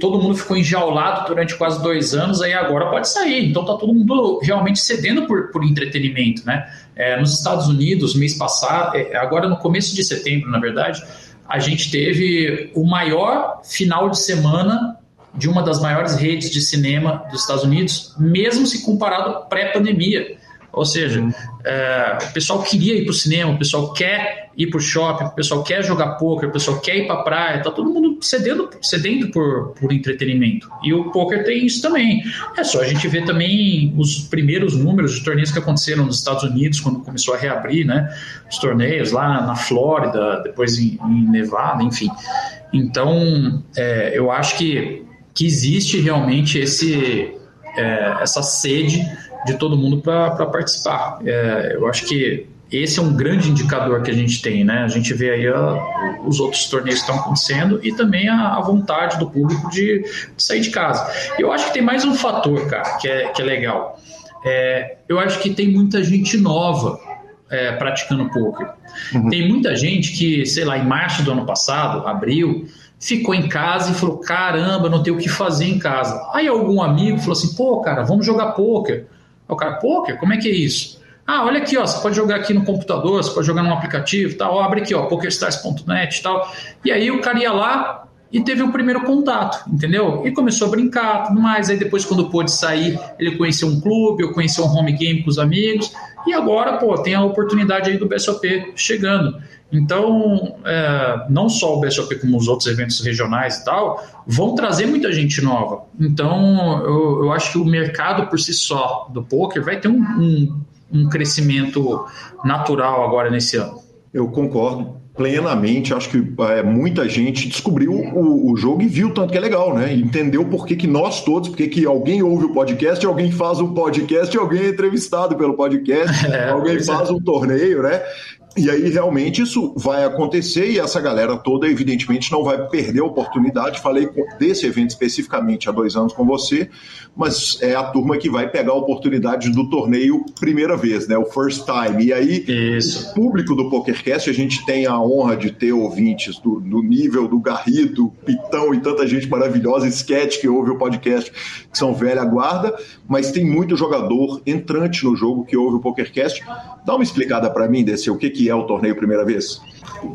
todo mundo ficou enjaulado durante quase dois anos, aí agora pode sair. Então tá todo mundo realmente cedendo por, por entretenimento, né? É, nos Estados Unidos, mês passado, é, agora no começo de setembro, na verdade, a gente teve o maior final de semana de uma das maiores redes de cinema dos Estados Unidos, mesmo se comparado pré-pandemia. Ou seja, é, o pessoal queria ir para o cinema, o pessoal quer ir para o shopping, o pessoal quer jogar poker, o pessoal quer ir para a praia, tá todo mundo cedendo, cedendo por, por entretenimento. E o poker tem isso também. É só a gente ver também os primeiros números de torneios que aconteceram nos Estados Unidos quando começou a reabrir, né? Os torneios lá na Flórida, depois em, em Nevada, enfim. Então, é, eu acho que, que existe realmente esse, é, essa sede de todo mundo para participar. É, eu acho que esse é um grande indicador que a gente tem, né? A gente vê aí a, os outros torneios que estão acontecendo e também a, a vontade do público de, de, sair de casa. Eu acho que tem mais um fator, cara, que é, que é legal. É, eu acho que tem muita gente nova é, praticando poker. Uhum. Tem muita gente que, sei lá, em março do ano passado, abril, ficou em casa e falou: caramba, não tem o que fazer em casa. Aí algum amigo falou assim: pô, cara, vamos jogar poker. O cara, poker, como é que é isso? Ah, olha aqui, ó, você pode jogar aqui no computador, você pode jogar num aplicativo, tal, abre aqui, ó, pokerstars.net e tal. E aí o cara ia lá e teve um primeiro contato, entendeu? E começou a brincar, tudo mais. Aí depois, quando pôde sair, ele conheceu um clube, eu conheci um home game com os amigos. E agora, pô, tem a oportunidade aí do BSOP chegando. Então, é, não só o BSOP, como os outros eventos regionais e tal, vão trazer muita gente nova. Então, eu, eu acho que o mercado por si só do poker vai ter um, um, um crescimento natural agora nesse ano. Eu concordo plenamente. Acho que é, muita gente descobriu o, o, jogo e viu tanto que é legal, né? E entendeu por que, que nós todos, porque que alguém ouve o podcast, alguém faz um podcast, alguém é entrevistado pelo podcast, é, alguém faz é. um torneio, né? E aí, realmente, isso vai acontecer e essa galera toda, evidentemente, não vai perder a oportunidade. Falei desse evento especificamente há dois anos com você, mas é a turma que vai pegar a oportunidade do torneio primeira vez, né? O first time. E aí, isso. o público do PokerCast, a gente tem a honra de ter ouvintes do, do nível do Garrido, Pitão e tanta gente maravilhosa, sketch que ouve o podcast, que são velha guarda, mas tem muito jogador entrante no jogo que ouve o PokerCast. Dá uma explicada para mim, desse o que, que é o torneio primeira vez?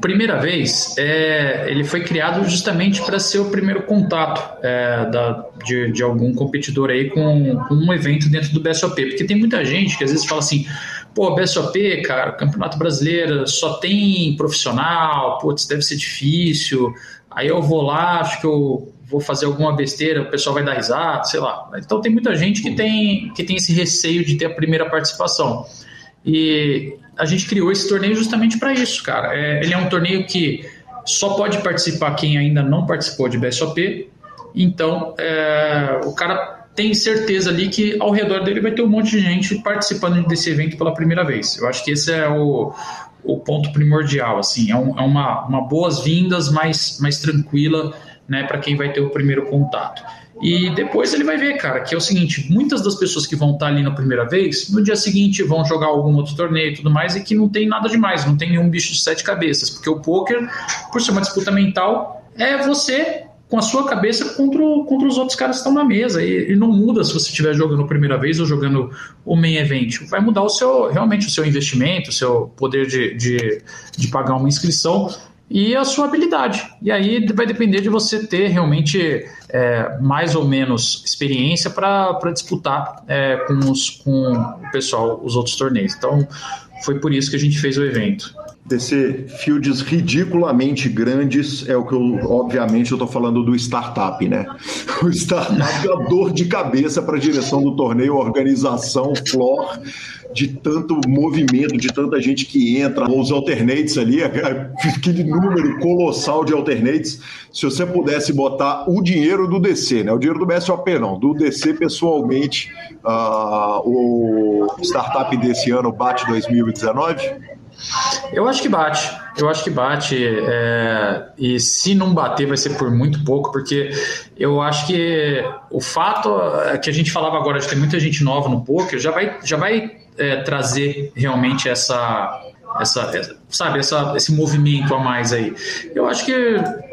Primeira vez, é, ele foi criado justamente para ser o primeiro contato é, da, de, de, algum competidor aí com, com, um evento dentro do BSOP, porque tem muita gente que às vezes fala assim, pô, BSOP, cara, Campeonato Brasileiro só tem profissional, putz, deve ser difícil, aí eu vou lá, acho que eu vou fazer alguma besteira, o pessoal vai dar risada, sei lá. Então tem muita gente que tem, que tem esse receio de ter a primeira participação. E a gente criou esse torneio justamente para isso, cara. É, ele é um torneio que só pode participar quem ainda não participou de BSOP. Então, é, o cara tem certeza ali que ao redor dele vai ter um monte de gente participando desse evento pela primeira vez. Eu acho que esse é o, o ponto primordial. Assim, é, um, é uma, uma boas-vindas mais, mais tranquila né, para quem vai ter o primeiro contato. E depois ele vai ver, cara, que é o seguinte: muitas das pessoas que vão estar ali na primeira vez, no dia seguinte vão jogar algum outro torneio e tudo mais, e que não tem nada demais, não tem nenhum bicho de sete cabeças, porque o poker, por ser uma disputa mental, é você com a sua cabeça contra, contra os outros caras que estão na mesa. E, e não muda se você estiver jogando a primeira vez ou jogando o main event. Vai mudar o seu realmente o seu investimento, o seu poder de, de, de pagar uma inscrição e a sua habilidade. E aí vai depender de você ter realmente é, mais ou menos experiência para disputar é, com, os, com o pessoal os outros torneios. Então foi por isso que a gente fez o evento. Descer fields ridiculamente grandes é o que eu, obviamente, eu estou falando do startup, né? O startup é a dor de cabeça para a direção do torneio, organização, floor de tanto movimento, de tanta gente que entra, os alternates ali, aquele número colossal de alternates. Se você pudesse botar o dinheiro do DC, né? O dinheiro do BSOP não, do DC pessoalmente, uh, o startup desse ano bate 2019? Eu acho que bate. Eu acho que bate. É, e se não bater, vai ser por muito pouco, porque eu acho que o fato é que a gente falava agora de ter muita gente nova no poker já vai, já vai é, trazer realmente essa, essa, sabe, essa, esse movimento a mais aí. Eu acho que,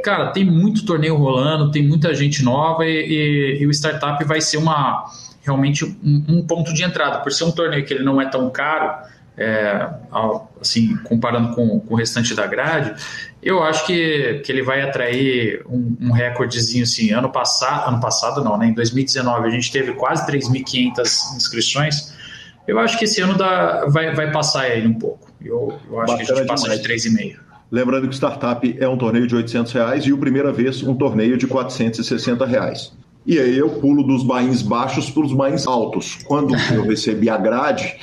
cara, tem muito torneio rolando, tem muita gente nova e, e, e o startup vai ser uma realmente um, um, ponto de entrada. Por ser um torneio que ele não é tão caro, é, assim, comparando com, com, o restante da grade, eu acho que, que ele vai atrair um, um recordezinho assim. Ano passado, ano passado não, né? Em 2019 a gente teve quase 3.500 inscrições. Eu acho que esse ano dá, vai, vai passar aí um pouco. Eu, eu acho Bacana que a gente passa demais. de 3,5. Lembrando que o Startup é um torneio de 800 reais e o primeira vez um torneio de 460 reais. E aí eu pulo dos bains baixos para os bains altos. Quando eu recebi a grade,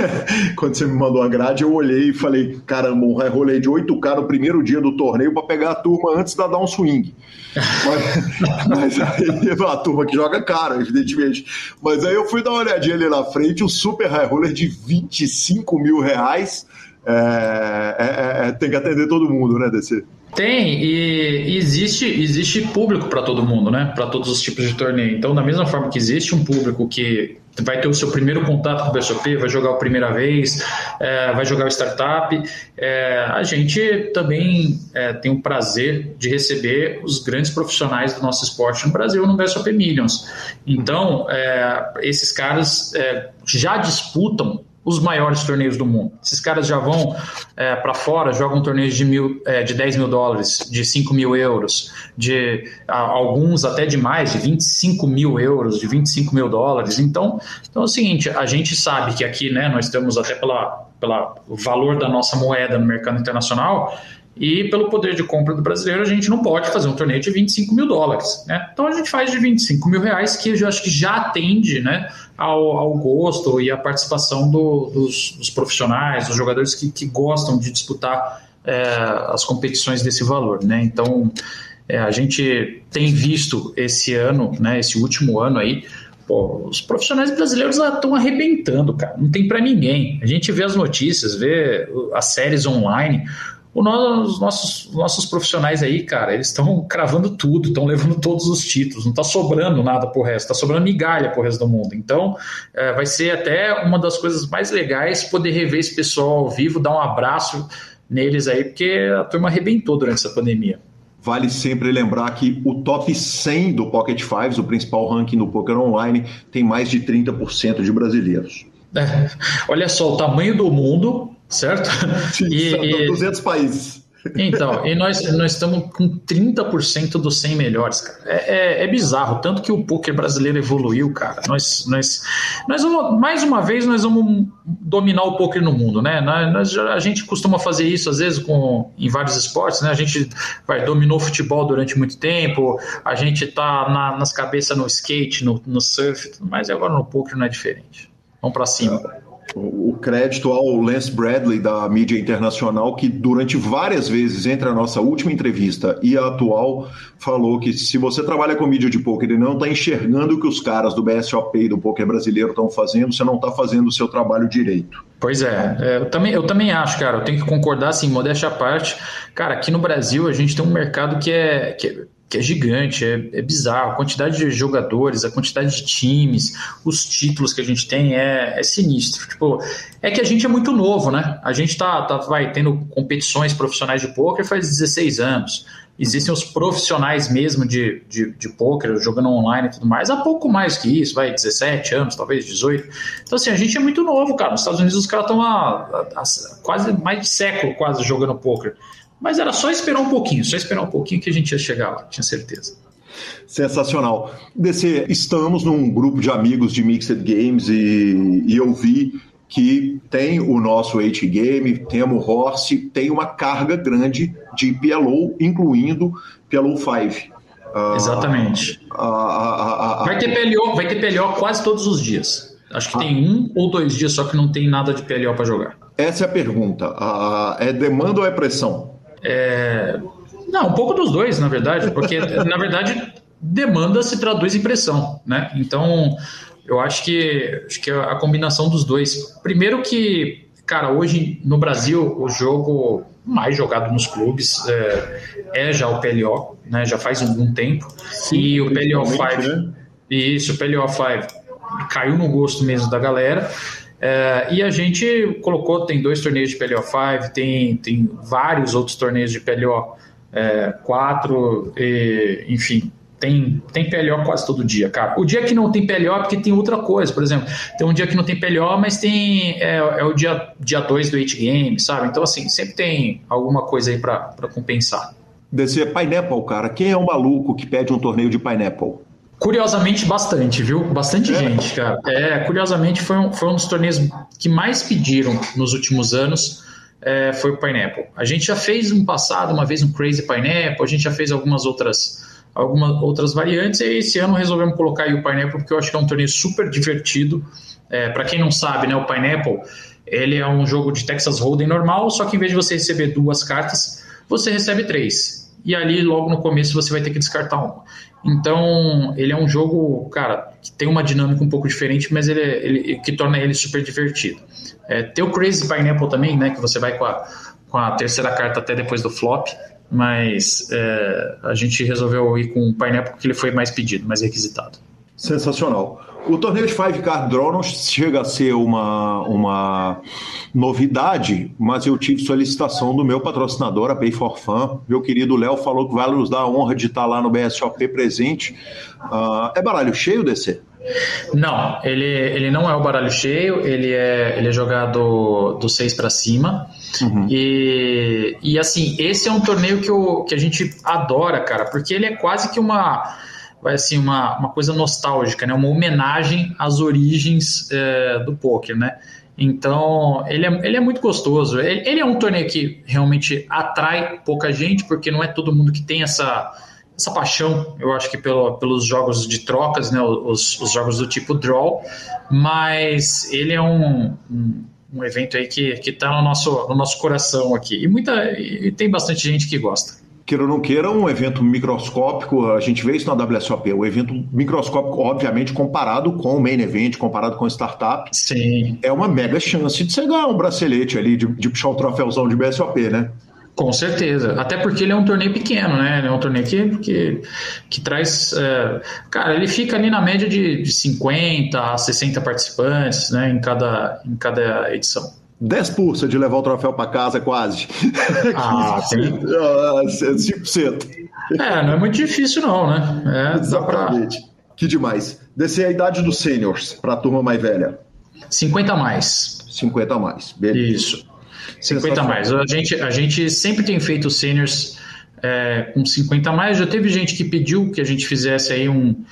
quando você me mandou a grade, eu olhei e falei, caramba, um rolê de 8K no primeiro dia do torneio para pegar a turma antes da dar um swing. Mas, mas aí a turma que joga caro, evidentemente. Mas aí eu fui dar uma olhadinha ali na frente, o super high roller de 25 mil reais. É, é, é, tem que atender todo mundo, né, DC? Tem, e existe, existe público para todo mundo, né? Para todos os tipos de torneio. Então, da mesma forma que existe um público que vai ter o seu primeiro contato com o BSOP, vai jogar a primeira vez, é, vai jogar o startup, é, a gente também é, tem o prazer de receber os grandes profissionais do nosso esporte no Brasil no BSOP Millions. Então, é, esses caras é, já disputam os maiores torneios do mundo. Esses caras já vão é, para fora, jogam torneios de, mil, é, de 10 mil dólares, de 5 mil euros, de a, alguns até de mais, de 25 mil euros, de 25 mil dólares. Então, então é o seguinte, a gente sabe que aqui né, nós temos até pela, pela valor da nossa moeda no mercado internacional, e pelo poder de compra do brasileiro, a gente não pode fazer um torneio de 25 mil dólares. Né? Então a gente faz de 25 mil reais, que eu acho que já atende né, ao, ao gosto e à participação do, dos, dos, profissionais, dos jogadores que, que gostam de disputar é, as competições desse valor. Né? Então é, a gente tem visto esse ano, né, esse último ano aí, Pô, os profissionais brasileiros estão arrebentando, cara. Não tem para ninguém. A gente vê as notícias, vê as séries online os nossos, nossos profissionais aí, cara, eles estão cravando tudo, estão levando todos os títulos, não está sobrando nada pro resto, está sobrando migalha pro resto do mundo. Então, é, vai ser até uma das coisas mais legais poder rever esse pessoal ao vivo, dar um abraço neles aí, porque a turma arrebentou durante essa pandemia. Vale sempre lembrar que o top 100 do Pocket Fives, o principal ranking do poker online, tem mais de 30% de brasileiros. É, olha só, o tamanho do mundo certo? Sim, e, 200 países. Então, e nós, nós estamos com 30% dos 100 melhores, cara. É, é, é, bizarro, tanto que o poker brasileiro evoluiu, cara. Nós, nós, nós vamos, mais uma vez, nós vamos dominar o poker no mundo, né? Nós, a gente costuma fazer isso, às vezes, com, em vários esportes, né? A gente vai, dominou o futebol durante muito tempo, a gente tá na, nas cabeças no skate, no, no surf, mas agora no poker não é diferente. Vamos para cima. O crédito ao Lance Bradley da mídia internacional, que durante várias vezes, entre a nossa última entrevista e a atual, falou que se você trabalha com mídia de poker e não está enxergando o que os caras do BSOP e do poker brasileiro estão fazendo, você não está fazendo o seu trabalho direito. Pois é, é, eu também, eu também acho, cara, eu tenho que concordar, assim, modéstia à parte. Cara, aqui no Brasil a gente tem um mercado que é, que é que é gigante, é, é, bizarro. A quantidade de jogadores, a quantidade de times, os títulos que a gente tem é, é sinistro. Tipo, é que a gente é muito novo, né? A gente tá, tá vai tendo competições profissionais de poker faz 16 anos. Existem os profissionais mesmo de, de, de poker, jogando online e tudo mais, há pouco mais que isso, vai 17 anos, talvez 18. Então, assim, a gente é muito novo, cara. Nos Estados Unidos os caras estão há, há, há quase mais de século quase jogando poker. Mas era só esperar um pouquinho, só esperar um pouquinho que a gente ia chegar lá, tinha certeza. Sensacional. DC, estamos num grupo de amigos de Mixed Games e, e eu vi que tem o nosso H-Game, temos o Horse, tem uma carga grande de PLO, incluindo PLO 5. Uh, Exatamente. Uh, uh, vai, ter PLO, vai ter PLO quase todos os dias. Acho que tem um ou dois dias só que não tem nada de PLO para jogar. Essa é a pergunta. é demanda ou é pressão? É... Não, um pouco dos dois, na verdade, porque, na verdade, demanda se traduz em pressão, né? Então, eu acho que, acho que é a combinação dos dois. Primeiro que, cara, hoje no Brasil, o jogo mais jogado nos clubes é, é já o PLO, né? Já faz algum tempo. Sim, e o PLO 5, né? isso, o PLO 5 caiu no gosto mesmo da galera. É, e a gente colocou, tem dois torneios de PLO 5, tem, tem vários outros torneios de PLO é, 4, e, enfim, tem, tem PLO quase todo dia, cara. O dia que não tem PLO é porque tem outra coisa, por exemplo, tem um dia que não tem PLO, mas tem é, é o dia 2 dia dois do 8 Game, sabe? Então, assim, sempre tem alguma coisa aí para compensar. Desse Pineapple, cara, quem é o maluco que pede um torneio de Pineapple? Curiosamente, bastante, viu? Bastante é. gente, cara. É, curiosamente, foi um, foi um dos torneios que mais pediram nos últimos anos. É, foi o Pineapple. A gente já fez no passado, uma vez um Crazy Pineapple, a gente já fez algumas outras, algumas outras variantes, e esse ano resolvemos colocar aí o Pineapple, porque eu acho que é um torneio super divertido. É, Para quem não sabe, né, o Pineapple ele é um jogo de Texas Hold'em normal, só que em vez de você receber duas cartas, você recebe três. E ali, logo no começo, você vai ter que descartar uma. Então, ele é um jogo, cara, que tem uma dinâmica um pouco diferente, mas ele, é, ele que torna ele super divertido. É, tem o Crazy Pineapple também, né, que você vai com a, com a terceira carta até depois do flop, mas é, a gente resolveu ir com o Pineapple porque ele foi mais pedido, mais requisitado. Sensacional. O torneio de Five Card Draw não chega a ser uma, uma novidade, mas eu tive solicitação do meu patrocinador, a Pay for Fun. Meu querido Léo falou que vai nos dar a honra de estar lá no BSOP presente. Uh, é baralho cheio, DC? Não, ele, ele não é o baralho cheio, ele é, ele é jogado do 6 para cima. Uhum. E, e assim, esse é um torneio que, eu, que a gente adora, cara, porque ele é quase que uma vai assim uma, uma coisa nostálgica, né? Uma homenagem às origens é, do poker, né? Então ele é, ele é muito gostoso. Ele, ele, é um torneio que realmente atrai pouca gente, porque não é todo mundo que tem essa essa paixão, eu acho que pelo, pelos jogos de trocas, né? Os, os jogos do tipo draw, mas ele é um, um um evento aí que está no nosso, no nosso coração aqui. E, muita, e tem bastante gente que gosta queira ou não queira, um evento microscópico, a gente vê isso na WSOP, o evento microscópico, obviamente, comparado com o main event, comparado com startup, Sim. é uma mega chance de você ganhar um bracelete ali, de, de puxar o troféuzão de BSOP, né? Com certeza. Até porque ele é um torneio pequeno, né? Ele é um torneio que, que, que traz. É... Cara, ele fica ali na média de, de 50 a 60 participantes né? em, cada, em cada edição. 10 pulsa de levar o troféu para casa quase. Ah, tem... 5%. É, não é muito difícil não, né? É, Exatamente. Pra... Que demais. Descer a idade dos seniors para a turma mais velha. 50 a mais. 50 a mais, beleza. Isso. 50 a mais. A gente, a gente sempre tem feito seniors é, com 50 a mais. Já teve gente que pediu que a gente fizesse aí um,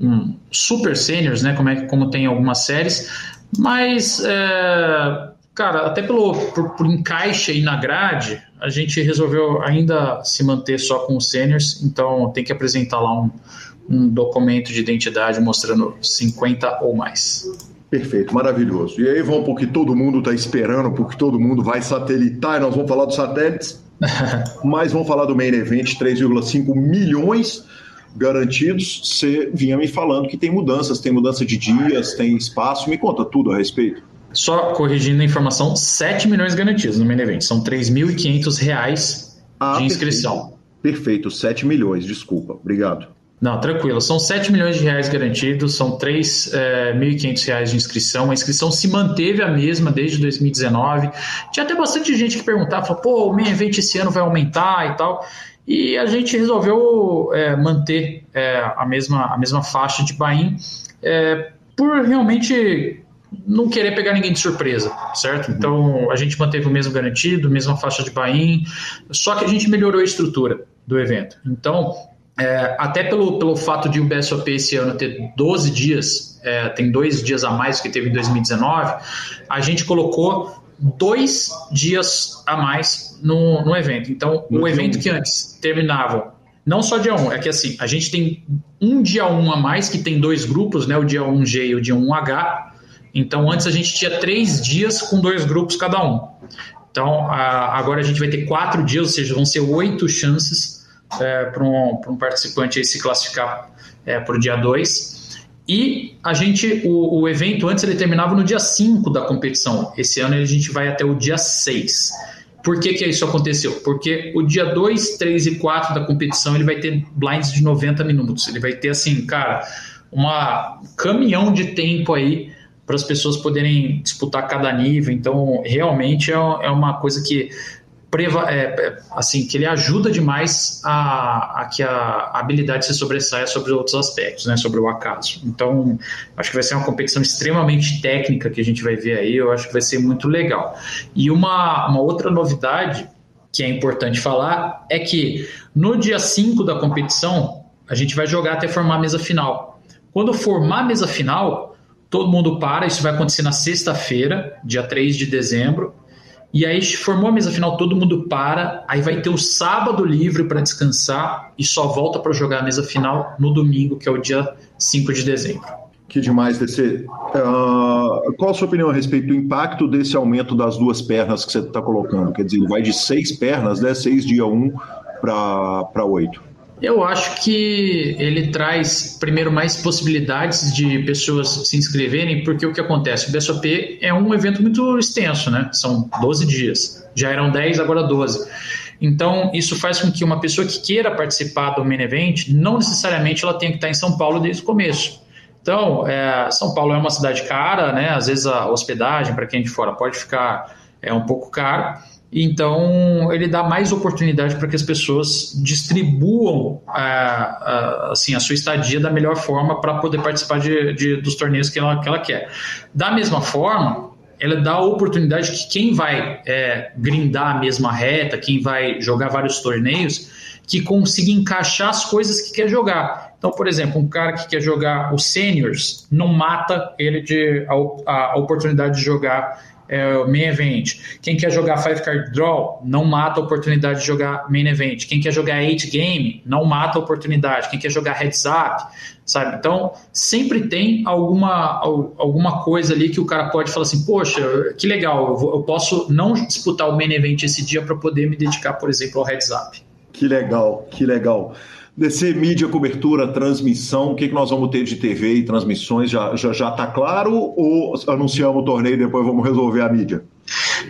um super seniors, né? Como, é, como tem algumas séries. Mas é, Cara, até pelo por, por, encaixe aí na grade, a gente resolveu ainda se manter só com os seniors, então tem que apresentar lá um, um documento de identidade mostrando 50 ou mais. Perfeito, maravilhoso. E aí vamos porque todo mundo está esperando, porque todo mundo vai satelitar, e nós vamos falar dos satélites, mas vamos falar do main event, 3,5 milhões garantidos. Você vinha me falando que tem mudanças, tem mudança de dias, tem espaço, me conta tudo a respeito. Só corrigindo a informação, 7 milhões garantidos no main event. São 3.500 reais ah, de inscrição. Perfeito. perfeito, 7 milhões, desculpa. Obrigado. Não, tranquilo. São 7 milhões de reais garantidos, são 3.500 é, reais de inscrição. A inscrição se manteve a mesma desde 2019. Tinha até bastante gente que perguntava, falou, pô, o main event esse ano vai aumentar e tal. E a gente resolveu é, manter é, a, mesma, a mesma faixa de buy-in é, por realmente não querer pegar ninguém de surpresa, certo? Então a gente manteve o mesmo garantido, mesma faixa de buy-in, só que a gente melhorou a estrutura do evento. Então, é, até pelo, pelo fato de o BSOP esse ano ter 12 dias, é, tem dois dias a mais que teve em 2019, a gente colocou dois dias a mais no, no evento. Então, o evento que antes terminava não só dia 1, é que assim, a gente tem um dia 1 a mais, que tem dois grupos, né? O dia 1G e o dia 1H. Então, antes a gente tinha três dias com dois grupos cada um. Então, a, agora a gente vai ter quatro dias, ou seja, vão ser oito chances é, para um, um, participante se classificar é, para o dia 2. E a gente, o, o, evento antes ele terminava no dia 5 da competição. Esse ano a gente vai até o dia 6. Por que, que isso aconteceu? Porque o dia 2, 3 e 4 da competição ele vai ter blinds de 90 minutos. Ele vai ter, assim, cara, uma um caminhão de tempo aí para as pessoas poderem disputar cada nível. Então, realmente é, é uma coisa que preva, é, é, assim que ele ajuda demais a, a, que a habilidade se sobressaia sobre outros aspectos, né, sobre o acaso. Então, acho que vai ser uma competição extremamente técnica que a gente vai ver aí. Eu acho que vai ser muito legal. E uma, uma outra novidade que é importante falar é que no dia 5 da competição a gente vai jogar até formar a mesa final. Quando formar a mesa final, todo mundo para, isso vai acontecer na sexta-feira, dia 3 de dezembro. E aí formou a mesa final, todo mundo para, aí vai ter o sábado livre para descansar e só volta para jogar a mesa final no domingo, que é o dia 5 de dezembro. Que demais, DC. Uh, qual a sua opinião a respeito do impacto desse aumento das duas pernas que você está colocando? Quer dizer, vai de seis pernas, né? Seis dia um para oito. Eu acho que ele traz, primeiro, mais possibilidades de pessoas se inscreverem, porque o que acontece? O BSOP é um evento muito extenso, né? São 12 dias. Já eram 10, agora 12. Então, isso faz com que uma pessoa que queira participar do main event, não necessariamente ela tenha que estar em São Paulo desde o começo. Então, é, São Paulo é uma cidade cara, né? Às vezes a hospedagem para quem é de fora pode ficar é um pouco caro. Então, ele dá mais oportunidade para que as pessoas distribuam a, a, assim, a sua estadia da melhor forma para poder participar de, de, dos torneios que ela, que ela quer. Da mesma forma, ela dá a oportunidade que quem vai é, grindar a mesma reta, quem vai jogar vários torneios, que consiga encaixar as coisas que quer jogar. Então, por exemplo, um cara que quer jogar os seniors não mata ele de a, a oportunidade de jogar é, main event. Quem quer jogar five card draw não mata a oportunidade de jogar main event. Quem quer jogar eight game não mata a oportunidade. Quem quer jogar heads up, sabe? Então sempre tem alguma alguma coisa ali que o cara pode falar assim, poxa, que legal, eu, eu posso não disputar o main event esse dia para poder me dedicar, por exemplo, ao heads up. Que legal, que legal. DC mídia, cobertura, transmissão, o que, que nós vamos ter de TV e transmissões? Já, já, já tá claro ou anunciamos o torneio e depois vamos resolver a mídia?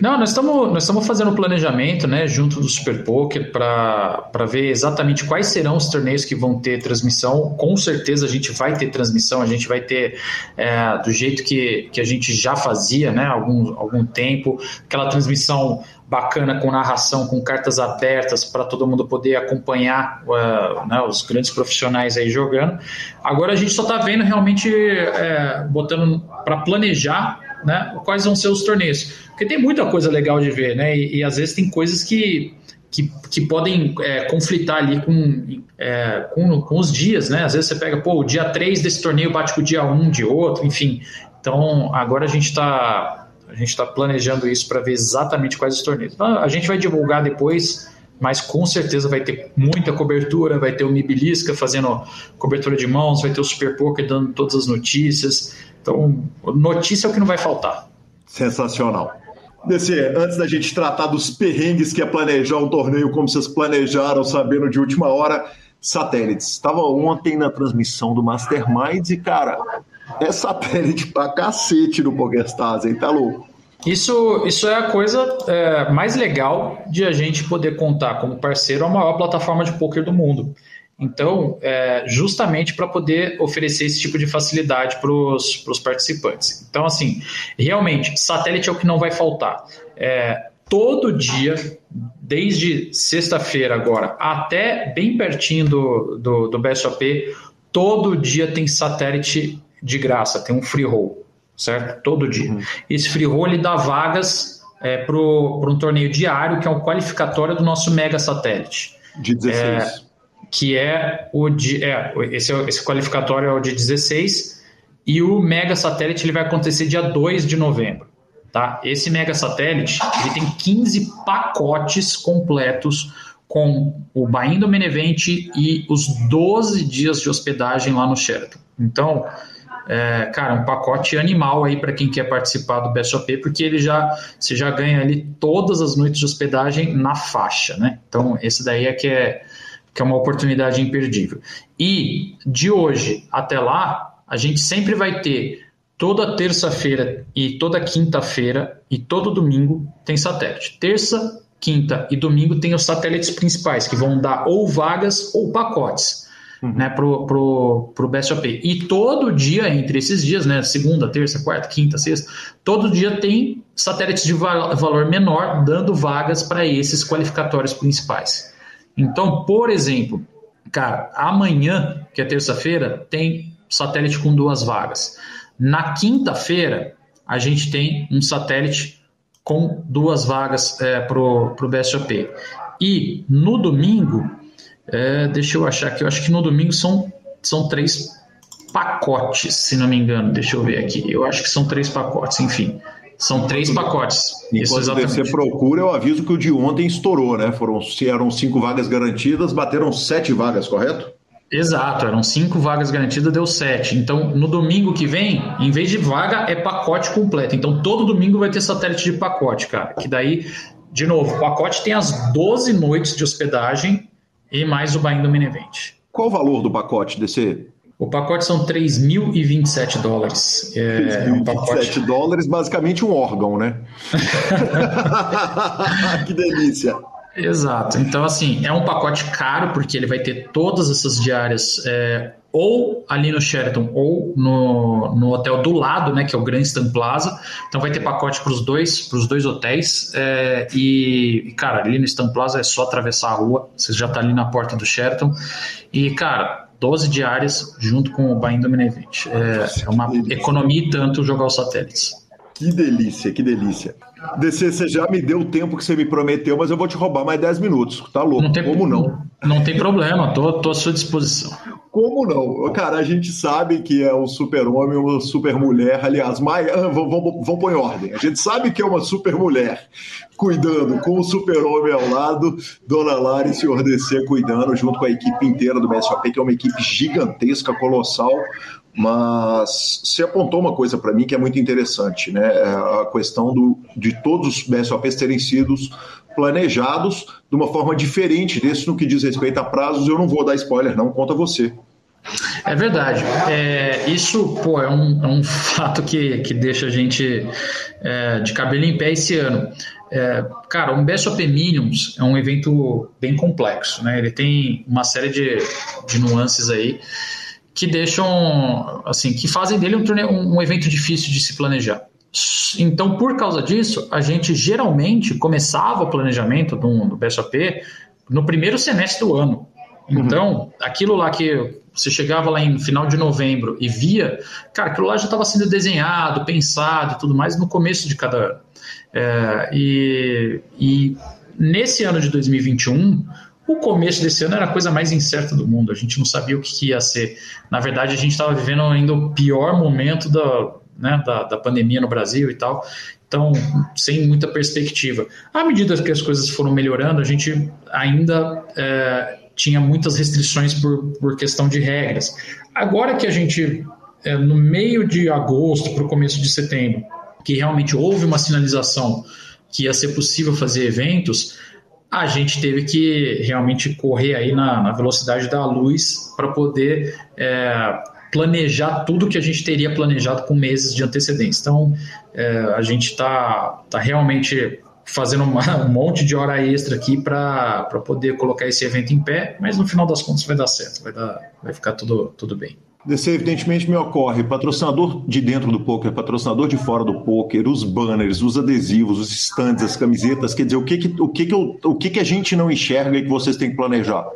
Não, nós estamos nós estamos fazendo um planejamento, né, junto do Super Poker para ver exatamente quais serão os torneios que vão ter transmissão. Com certeza a gente vai ter transmissão, a gente vai ter é, do jeito que, que a gente já fazia, né, algum, algum tempo, aquela transmissão bacana com narração, com cartas abertas para todo mundo poder acompanhar uh, né, os grandes profissionais aí jogando. Agora a gente só está vendo realmente é, botando para planejar né, quais vão ser os torneios, porque tem muita coisa legal de ver, né? E, e às vezes tem coisas que que, que, podem é, conflitar ali com, é, com, com, os dias, né? Às vezes você pega, pô, o dia 3 desse torneio bate com o dia 1 de outro, enfim. Então, agora a gente está a gente está planejando isso para ver exatamente quais os torneios. Então, a gente vai divulgar depois, mas com certeza vai ter muita cobertura. Vai ter o Mibilisca fazendo cobertura de mãos, vai ter o Super Poker dando todas as notícias. Então, notícia é o que não vai faltar. Sensacional. DC, antes da gente tratar dos perrengues que é planejar um torneio como vocês planejaram, sabendo de última hora, satélites. Estava ontem na transmissão do Masterminds e, cara, é satélite pra cacete no PokerStars, hein? Tá louco. Isso, isso é a coisa é, mais legal de a gente poder contar como parceiro a maior plataforma de poker do mundo. Então, é, justamente para poder oferecer esse tipo de facilidade para os participantes. Então, assim, realmente, satélite é o que não vai faltar. É, todo dia, desde sexta-feira agora até bem pertinho do, do, do BSOP, todo dia tem satélite de graça, tem um free roll, certo? Todo dia. Uhum. Esse free roll ele dá vagas é, para um torneio diário, que é um qualificatório do nosso mega satélite. De 16. É, que é o de. É, esse, é esse qualificatório é o de 16, e o mega satélite ele vai acontecer dia 2 de novembro. Tá? Esse mega satélite ele tem 15 pacotes completos com o Bahia do Menevente e os 12 dias de hospedagem lá no Sheraton. Então, é, cara, um pacote animal aí para quem quer participar do BSOP, porque ele já você já ganha ali todas as noites de hospedagem na faixa, né? Então, esse daí é que é, que é uma oportunidade imperdível. E de hoje até lá, a gente sempre vai ter toda terça-feira e toda quinta-feira e todo domingo tem satélite. Terça, quinta e domingo tem os satélites principais, que vão dar ou vagas ou pacotes uhum. né, pro, pro, pro BSOP. E todo dia, entre esses dias, né, segunda, terça, quarta, quinta, sexta, todo dia tem satélites de valor menor dando vagas para esses qualificatórios principais. Então, por exemplo, cara, amanhã, que é terça-feira, tem satélite com duas vagas. Na quinta-feira, a gente tem um satélite com duas vagas é, para o BSOP. E no domingo, é, deixa eu achar aqui, eu acho que no domingo são, são três pacotes, se não me engano. Deixa eu ver aqui. Eu acho que são três pacotes, enfim. São três pacotes. Isso Enquanto você procura, eu aviso que o de ontem estourou, né? Foram, se eram cinco vagas garantidas, bateram sete vagas, correto? Exato, eram cinco vagas garantidas, deu sete. Então, no domingo que vem, em vez de vaga, é pacote completo. Então, todo domingo vai ter satélite de pacote, cara. Que daí, de novo, o pacote tem as 12 noites de hospedagem e mais o Bahia do Menevente. Qual o valor do pacote, DC? O pacote são 3.027 dólares. É 3.027 um pacote... dólares, basicamente um órgão, né? que delícia. Exato. Então, assim, é um pacote caro, porque ele vai ter todas essas diárias é, ou ali no Sheraton ou no, no hotel do lado, né, que é o Grand Stan Plaza. Então vai ter pacote para os dois, pros dois hotéis. É, e, cara, ali no Stan Plaza é só atravessar a rua, você já está ali na porta do Sheraton. E, cara, 12 diárias junto com o Bain do Benevente. É, é uma economia e tanto jogar os satélites. Que delícia, que delícia. DC, você já me deu o tempo que você me prometeu, mas eu vou te roubar mais 10 minutos. Tá louco? Não tem, Como não? Não tem problema, tô, tô à sua disposição. Como não? Cara, a gente sabe que é o super-homem, uma super-mulher. Aliás, mais, ah, vamos, vamos, vamos pôr em ordem. A gente sabe que é uma super-mulher cuidando com o super-homem ao lado, Dona Lara e Senhor DC cuidando, junto com a equipe inteira do BSOP, que é uma equipe gigantesca, colossal. Mas você apontou uma coisa para mim que é muito interessante, né? É a questão do, de todos os BSOPs terem sido planejados de uma forma diferente desse no que diz respeito a prazos. Eu não vou dar spoiler, não, conta você. É verdade. É, isso pô, é, um, é um fato que, que deixa a gente é, de cabelo em pé esse ano. É, cara, o BSOP Minions é um evento bem complexo, né? Ele tem uma série de, de nuances aí que deixam, assim, que fazem dele um, um evento difícil de se planejar. Então, por causa disso, a gente geralmente começava o planejamento do, do BSOP no primeiro semestre do ano. Uhum. Então, uhum. aquilo lá que você chegava lá em final de novembro e via, cara, aquilo lá já estava sendo desenhado, pensado e tudo mais no começo de cada ano. É, e, e nesse ano de 2021, o começo desse ano era a coisa mais incerta do mundo, a gente não sabia o que ia ser. Na verdade, a gente estava vivendo ainda o pior momento da, né, da, da pandemia no Brasil e tal, então, sem muita perspectiva. À medida que as coisas foram melhorando, a gente ainda é, tinha muitas restrições por, por questão de regras. Agora que a gente, é, no meio de agosto para o começo de setembro, que realmente houve uma sinalização que ia ser possível fazer eventos, a gente teve que realmente correr aí na, na velocidade da luz para poder é, planejar tudo que a gente teria planejado com meses de antecedência. Então, é, a gente está tá realmente fazendo uma, um monte de hora extra aqui para poder colocar esse evento em pé, mas no final das contas vai dar certo, vai, dar, vai ficar tudo, tudo bem. DC, evidentemente, me ocorre patrocinador de dentro do poker, patrocinador de fora do poker, os banners, os adesivos, os stands, as camisetas. Quer dizer, o que, que, o que, que, eu, o que, que a gente não enxerga e que vocês têm que planejar?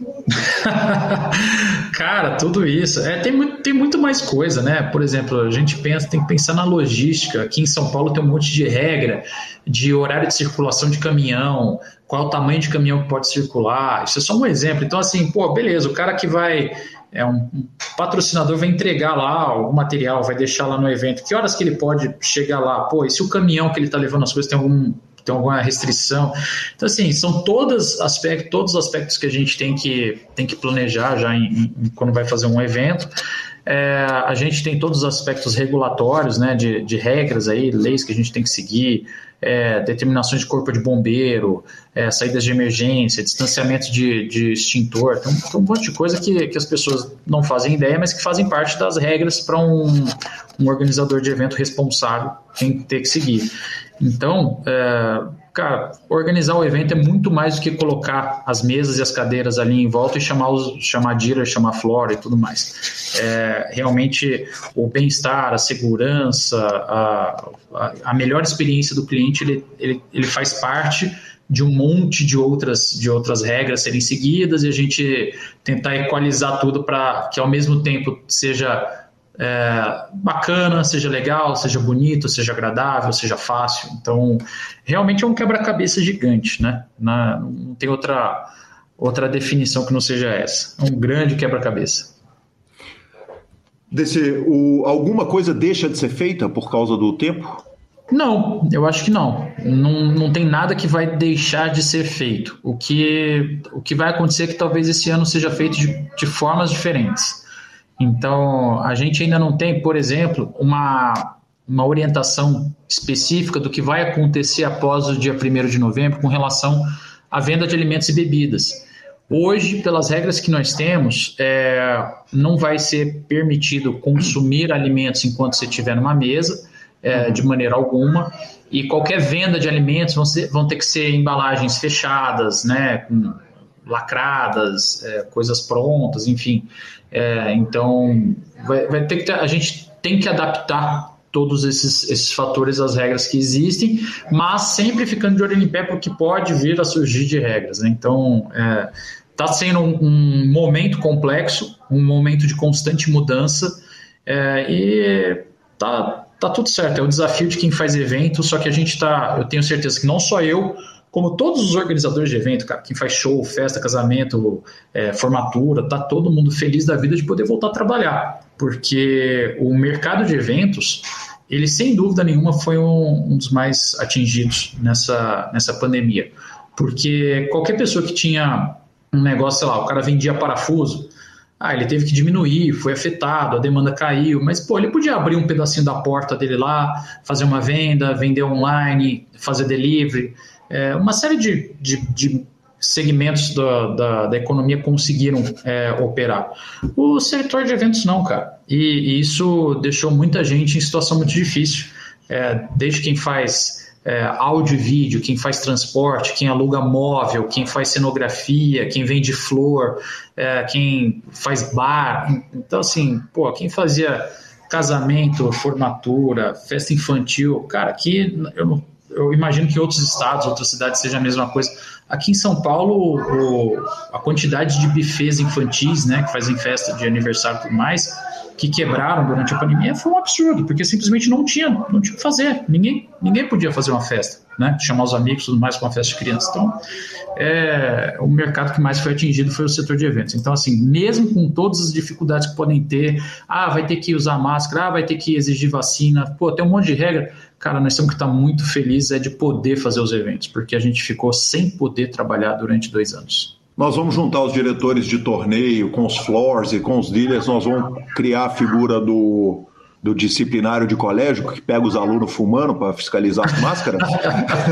Cara, tudo isso. É, tem, muito, tem muito mais coisa, né? Por exemplo, a gente pensa, tem que pensar na logística. Aqui em São Paulo tem um monte de regra de horário de circulação de caminhão, qual o tamanho de caminhão que pode circular. Isso é só um exemplo. Então, assim, pô, beleza, o cara que vai é um, um, patrocinador vai entregar lá o material, vai deixar lá no evento. Que horas que ele pode chegar lá? Pô, e se o caminhão que ele está levando as coisas tem algum tem alguma restrição? Então assim, são todos aspectos, todos os aspectos que a gente tem que tem que planejar já em, em, quando vai fazer um evento. É, a gente tem todos os aspectos regulatórios, né, de, de regras aí, leis que a gente tem que seguir é, determinações de corpo de bombeiro, é, saídas de emergência, distanciamento de, de extintor, tem um, tem um, monte de coisa que, que as pessoas não fazem ideia, mas que fazem parte das regras para um, um organizador de evento responsável tem que ter que seguir. Então, é, cara, organizar o evento é muito mais do que colocar as mesas e as cadeiras ali em volta e chamar, os, chamar dealer, chamar flora e tudo mais. É, realmente, o bem-estar, a segurança, a, a, a, melhor experiência do cliente, ele, ele, ele faz parte de um monte de outras, de outras regras serem seguidas e a gente tentar equalizar tudo para que ao mesmo tempo seja é, bacana, seja legal, seja bonito, seja agradável, seja fácil. Então, realmente é um quebra-cabeça gigante, né? Na, não tem outra, outra definição que não seja essa. É um grande quebra-cabeça. Desse, o, alguma coisa deixa de ser feita por causa do tempo? Não, eu acho que não. não. Não tem nada que vai deixar de ser feito. O que, o que vai acontecer é que talvez esse ano seja feito de, de formas diferentes. Então, a gente ainda não tem, por exemplo, uma, uma orientação específica do que vai acontecer após o dia 1 de novembro com relação à venda de alimentos e bebidas. Hoje, pelas regras que nós temos, é, não vai ser permitido consumir alimentos enquanto você estiver numa mesa, é, de maneira alguma. E qualquer venda de alimentos vão, ser, vão ter que ser embalagens fechadas, né, com lacradas, é, coisas prontas, enfim. É, então, vai, vai, ter que ter, a gente tem que adaptar todos esses, esses fatores às regras que existem, mas sempre ficando de olho em pé porque pode vir a surgir de regras. Né? Então, está é, sendo um, um, momento complexo, um momento de constante mudança é, e tá, tá tudo certo. É o desafio de quem faz evento, só que a gente está, eu tenho certeza que não só eu, como todos os organizadores de evento, cara, quem faz show, festa, casamento, é, formatura, tá todo mundo feliz da vida de poder voltar a trabalhar, porque o mercado de eventos, ele sem dúvida nenhuma foi um, um dos mais atingidos nessa, nessa pandemia, porque qualquer pessoa que tinha um negócio, sei lá, o cara vendia parafuso, ah, ele teve que diminuir, foi afetado, a demanda caiu, mas pô, ele podia abrir um pedacinho da porta dele lá, fazer uma venda, vender online, fazer delivery é, uma série de, de, de segmentos da, da, da, economia conseguiram é, operar. O setor de eventos não, cara. E, e, isso deixou muita gente em situação muito difícil. É, desde quem faz é, áudio e vídeo, quem faz transporte, quem aluga móvel, quem faz cenografia, quem vende flor, é, quem faz bar. Então, assim, pô, quem fazia casamento, formatura, festa infantil, cara, aqui eu não eu imagino que outros estados, outras cidades seja a mesma coisa. Aqui em São Paulo, o, a quantidade de bufês infantis, né, que fazem festa de aniversário e tudo mais, que quebraram durante a pandemia foi um absurdo, porque simplesmente não tinha, não tinha o que fazer. Ninguém, ninguém podia fazer uma festa, né? Chamar os amigos tudo mais para uma festa de criança. Então, é, o mercado que mais foi atingido foi o setor de eventos. Então, assim, mesmo com todas as dificuldades que podem ter, ah, vai ter que usar máscara, ah, vai ter que exigir vacina, pô, tem um monte de regra. Cara, nós temos que estar muito felizes é de poder fazer os eventos, porque a gente ficou sem poder trabalhar durante dois anos. Nós vamos juntar os diretores de torneio com os floors e com os dealers, nós vamos criar a figura do, do disciplinário de colégio que pega os alunos fumando para fiscalizar as máscaras.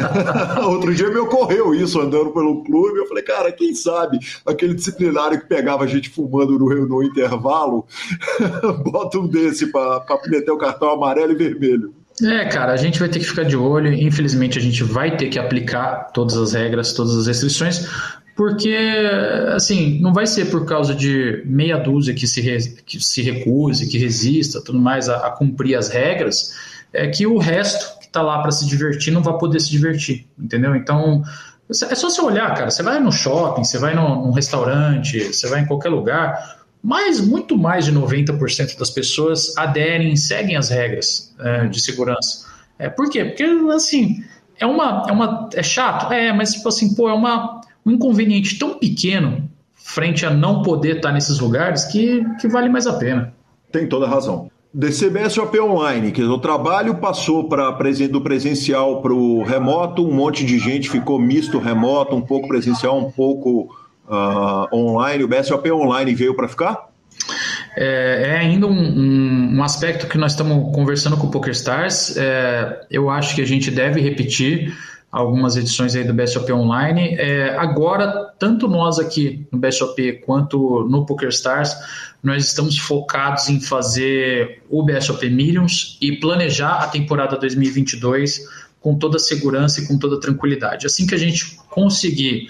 Outro dia me ocorreu isso andando pelo clube. Eu falei, cara, quem sabe aquele disciplinário que pegava a gente fumando no, no intervalo, bota um desse para meter o cartão amarelo e vermelho. É, cara, a gente vai ter que ficar de olho. Infelizmente, a gente vai ter que aplicar todas as regras, todas as restrições, porque, assim, não vai ser por causa de meia dúzia que se, re, que se recuse, que resista, tudo mais, a, a cumprir as regras, é que o resto que está lá para se divertir não vai poder se divertir, entendeu? Então, é só você olhar, cara. Você vai no shopping, você vai num restaurante, você vai em qualquer lugar, mas muito mais de 90% das pessoas aderem, seguem as regras é, de segurança. É, por quê? Porque, assim, é uma, é uma. É chato? É, mas, tipo assim, pô, é uma um inconveniente tão pequeno frente a não poder estar nesses lugares que, que vale mais a pena. Tem toda a razão. DCBSOP Online, que o trabalho passou para do presencial para o remoto, um monte de gente ficou misto remoto, um pouco presencial, um pouco uh, online. O BSOP Online veio para ficar? É, é, ainda um, um, um, aspecto que nós estamos conversando com o PokerStars. É, eu acho que a gente deve repetir algumas edições aí do BSOP Online. É, agora, tanto nós aqui no BSOP quanto no PokerStars, nós estamos focados em fazer o BSOP Millions e planejar a temporada 2022 com toda a segurança e com toda a tranquilidade. Assim que a gente conseguir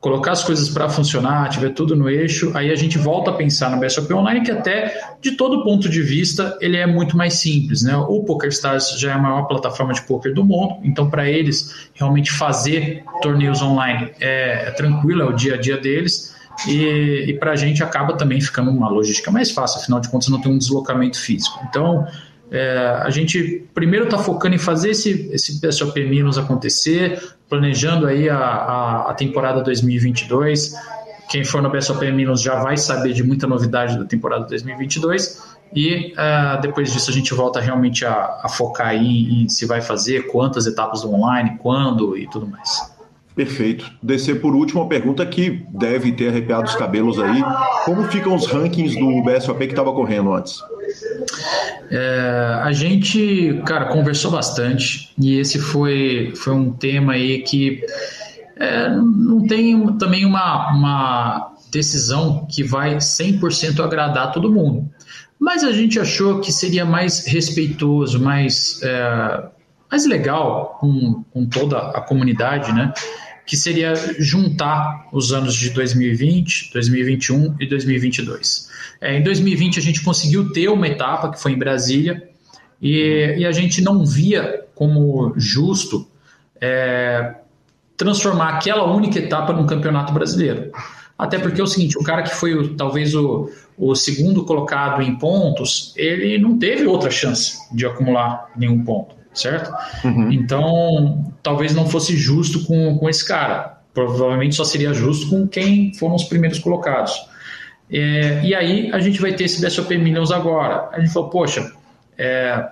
colocar as coisas para funcionar, tiver tudo no eixo, aí a gente volta a pensar no BSOP Online, que até de todo ponto de vista ele é muito mais simples. Né? O PokerStars já é a maior plataforma de poker do mundo, então para eles realmente fazer torneios online é, é, tranquilo, é o dia a dia deles. E, e para a gente acaba também ficando uma logística mais fácil, afinal de contas não tem um deslocamento físico. Então, é, a gente primeiro está focando em fazer esse, esse PSOP Minus acontecer, planejando aí a, a, a, temporada 2022. Quem for no PSOP Minus já vai saber de muita novidade da temporada 2022. E uh, depois disso a gente volta realmente a, a focar aí em se vai fazer, quantas etapas online, quando e tudo mais. Perfeito. Descer por último a pergunta que deve ter arrepiado os cabelos aí. Como ficam os rankings do BSOP que estava correndo antes? É, a gente, cara, conversou bastante e esse foi, foi um tema aí que é, não tem também uma, uma decisão que vai 100% agradar todo mundo. mas a gente achou que seria mais respeitoso, mais, é, mais legal com, com toda a comunidade, né? Que seria juntar os anos de 2020, 2021 e 2022. É, em 2020 a gente conseguiu ter uma etapa que foi em Brasília e, e a gente não via como justo é, transformar aquela única etapa num campeonato brasileiro. Até porque é o seguinte, o cara que foi talvez o, o segundo colocado em pontos, ele não teve outra chance de acumular nenhum ponto, certo? Uhum. Então, talvez não fosse justo com, com esse cara. Provavelmente só seria justo com quem foram os primeiros colocados. É, e aí a gente vai ter esse BSOP Millions agora. A gente falou, poxa, é,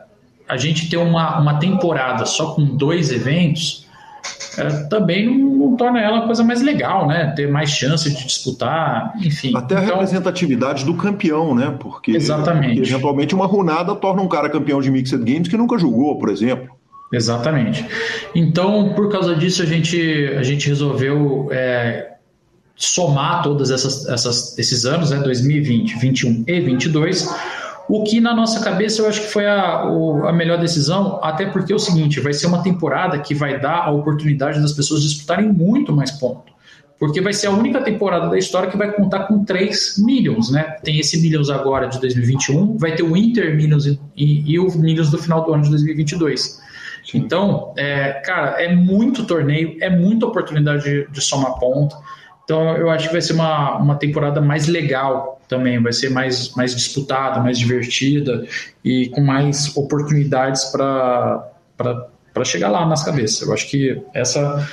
a gente ter uma, uma temporada só com dois eventos também não, não, torna ela a coisa mais legal, né? Ter mais chance de disputar, enfim. Até a então, representatividade do campeão, né? Porque, exatamente. Porque, eventualmente uma runada torna um cara campeão de Mixed Games que nunca jogou, por exemplo. Exatamente. Então, por causa disso, a gente, a gente resolveu é, somar todos essas, essas, esses anos, né, 2020, 21 e 22, o que na nossa cabeça eu acho que foi a, a melhor decisão, até porque é o seguinte: vai ser uma temporada que vai dar a oportunidade das pessoas disputarem muito mais pontos. Porque vai ser a única temporada da história que vai contar com 3 Millions, né? Tem esse Millions agora de 2021, vai ter o Inter Millions e, e, e o Millions do final do ano de 2022. Sim. Então, é, cara, é muito torneio, é muita oportunidade de, de somar ponto. Então eu acho que vai ser uma, uma temporada mais legal também, vai ser mais, mais disputada, mais divertida e com mais oportunidades para chegar lá nas cabeças. Eu acho que essa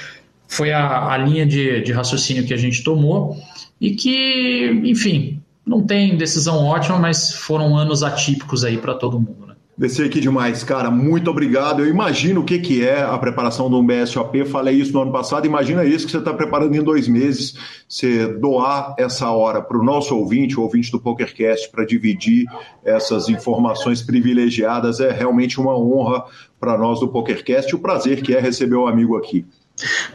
foi a, a linha de, de raciocínio que a gente tomou e que, enfim, não tem decisão ótima, mas foram anos atípicos aí para todo mundo. Né? Descer aqui demais, cara. Muito obrigado. Eu imagino o que, que é a preparação de um BSOP. Falei isso no ano passado. Imagina isso que você está preparando em dois meses. Você doar essa hora para o nosso ouvinte, o ouvinte do PokerCast, para dividir essas informações privilegiadas. É realmente uma honra para nós do PokerCast. O prazer que é receber o amigo aqui.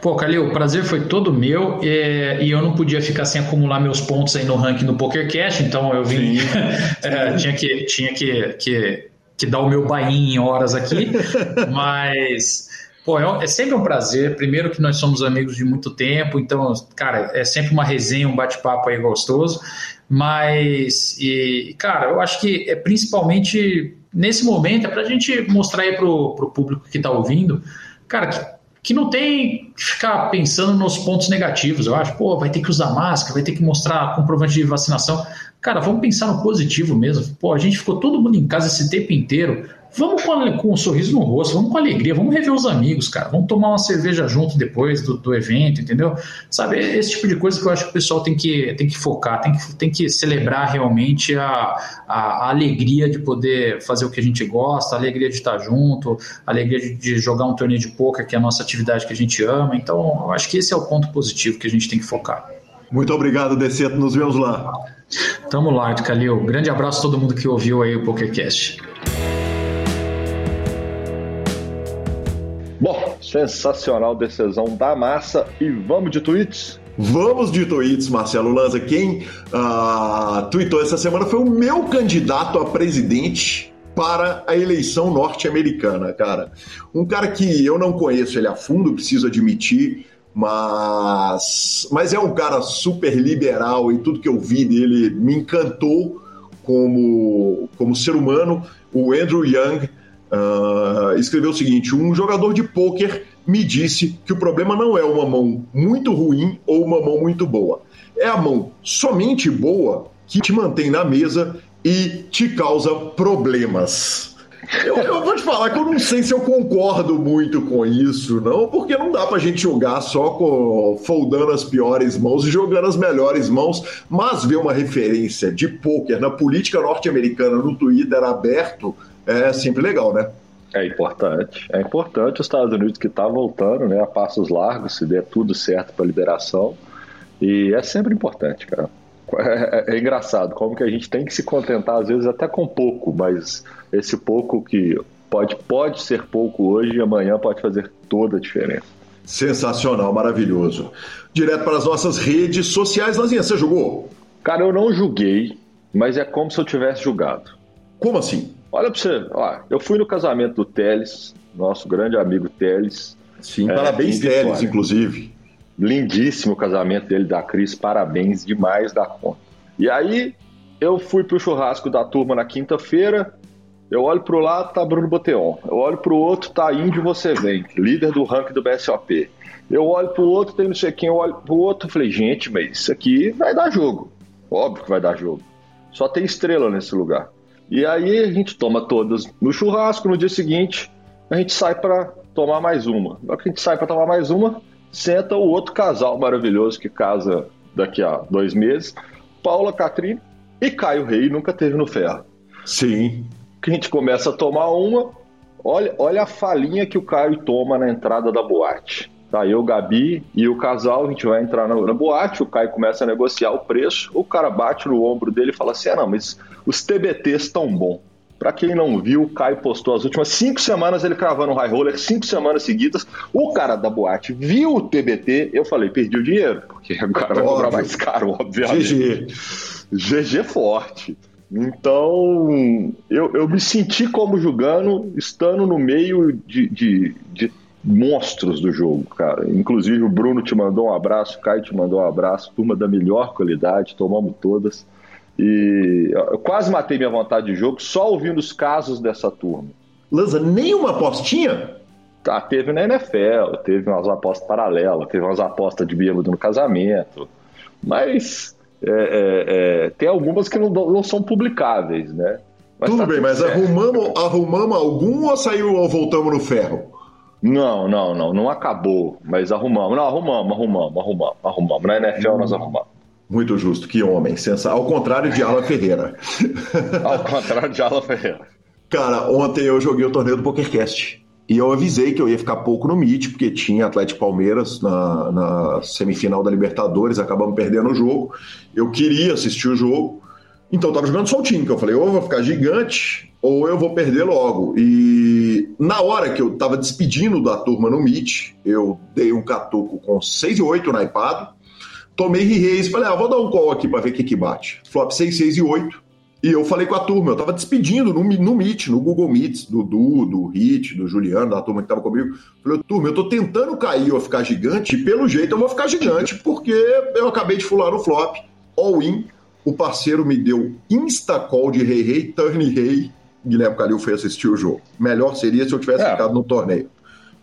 Pô, Calil, o prazer foi todo meu e, e, eu não podia ficar sem acumular meus pontos aí no ranking do PokerCast, então eu vim. é, tinha que, tinha que, que que dá o meu bain em horas aqui, mas pô, é, é, sempre um prazer. Primeiro que nós somos amigos de muito tempo, então, cara, é sempre uma resenha, um bate-papo aí gostoso. Mas, e, cara, eu acho que é principalmente nesse momento é para a gente mostrar aí pro, pro público que está ouvindo, cara, que, que não tem que ficar pensando nos pontos negativos. Eu acho, pô, vai ter que usar máscara, vai ter que mostrar comprovante de vacinação. Cara, vamos pensar no positivo mesmo. Pô, a gente ficou todo mundo em casa esse tempo inteiro. Vamos com, com um sorriso no rosto, vamos com alegria, vamos rever os amigos, cara. Vamos tomar uma cerveja junto depois do, do evento, entendeu? Sabe, esse tipo de coisa que eu acho que o pessoal tem que, tem que focar, tem que, tem que celebrar realmente a, a, a alegria de poder fazer o que a gente gosta, a alegria de estar junto, a alegria de, de jogar um torneio de poker, que é a nossa atividade que a gente ama. Então, eu acho que esse é o ponto positivo que a gente tem que focar. Muito obrigado, Deceto. Nos vemos lá. Tamo lá, Calil. Grande abraço a todo mundo que ouviu aí o PokerCast. Sensacional decisão da massa e vamos de tweets? Vamos de tweets, Marcelo Lanza. Quem uh, tweetou essa semana foi o meu candidato a presidente para a eleição norte-americana, cara. Um cara que eu não conheço ele a fundo, preciso admitir, mas, mas é um cara super liberal e tudo que eu vi dele me encantou como, como ser humano. O Andrew Young uh, escreveu o seguinte: um jogador de pôquer me disse que o problema não é uma mão muito ruim ou uma mão muito boa. É a mão somente boa que te mantém na mesa e te causa problemas. Eu, eu, vou te falar que eu não sei se eu concordo muito com isso, não, porque não dá pra gente jogar só com foldando as piores mãos e jogando as melhores mãos, mas ver uma referência de pôquer na política norte-americana no Twitter aberto é sempre legal, né? É importante. É importante os Estados Unidos que está voltando, né, a passos largos, se der tudo certo para liberação. E é sempre importante, cara. É, é, é, engraçado como que a gente tem que se contentar às vezes até com pouco, mas esse pouco que pode, pode ser pouco hoje e amanhã pode fazer toda a diferença. Sensacional, maravilhoso. Direto para as nossas redes sociais, Lazinha, você jogou? Cara, eu não julguei, mas é como se eu tivesse julgado. Como assim? Olha para você, ó, eu fui no casamento do Teles, nosso grande amigo Teles. Sim, é, parabéns, Teles, inclusive. Lindíssimo o casamento dele da Cris, parabéns demais da conta. E aí, eu fui pro churrasco da turma na quinta-feira, eu olho pro lado, tá Bruno Boteon. Eu olho pro outro, tá Índio Você Vem, líder do ranking do BSOP. Eu olho pro outro, tem não sei quem, eu olho pro outro, falei, gente, mas isso aqui vai dar jogo. Óbvio que vai dar jogo. Só tem estrela nesse lugar. E aí a gente toma todas no churrasco, no dia seguinte a gente sai para tomar mais uma. Na hora que a gente sai para tomar mais uma, senta o outro casal maravilhoso que casa daqui a dois meses, Paula Catrine e Caio Rei, nunca teve no ferro. Sim. Que a gente começa a tomar uma, olha, olha a falinha que o Caio toma na entrada da boate. Tá, eu, Gabi e o casal, a gente vai entrar na, na, boate, o Caio começa a negociar o preço, o cara bate no ombro dele e fala assim: ah, não, mas os TBTs estão bom. Para quem não viu, o Caio postou as últimas cinco semanas ele cravando high roller, cinco semanas seguidas. O cara da boate viu o TBT, eu falei, perdi o dinheiro, porque o cara vai cobrar mais caro, obviamente. GG. GG forte. Então, eu, eu me senti como jogando, estando no meio de, de, de monstros do jogo, cara. Inclusive o Bruno te mandou um abraço, o Caio te mandou um abraço, turma da melhor qualidade, tomamos todas. E eu quase matei minha vontade de jogo só ouvindo os casos dessa turma. Lanza, nem uma apostinha? Tá, teve na NFL, teve umas apostas paralelas, teve umas apostas de bêbado no casamento, mas é, é, é, tem algumas que não, não são publicáveis, né? Mas tudo tá bem, tudo mas arrumamos, arrumamos algum ou saiu ou voltamos no ferro? Não, não, não, não acabou, mas arrumamos. Não, arrumamos, arrumamos, arrumamos, arrumamos. Na NFL nós arrumamos. Muito justo, que homem. Sensa... Ao contrário de Alan Ferreira. Ao contrário de Alan Ferreira. Cara, ontem eu joguei o torneio do PokerCast. E eu avisei que eu ia ficar pouco no Meet, porque tinha Atlético Palmeiras na, na semifinal da Libertadores, acabamos perdendo o jogo. Eu queria assistir o jogo, então eu tava jogando soltinho, que eu falei, ou eu vou ficar gigante, ou eu vou perder logo. E na hora que eu tava despedindo da turma no Meet, eu dei um catuco com 6 e 8 na iPad, tomei reis, falei, ah, vou dar um call aqui para ver o que que bate. Flop 6, 6 e 8. E eu falei com a turma, eu tava despedindo no, no Meet, no Google Meets, do Du, do Hit, do Juliano, da turma que tava comigo. Falei, turma, eu tô tentando cair ou ficar gigante, e pelo jeito eu vou ficar gigante, porque eu acabei de fular no flop, all-in, o parceiro me deu insta-call de rei rei, turn rei, Guilherme Calil foi assistir o jogo. Melhor seria se eu tivesse é. ficado no torneio.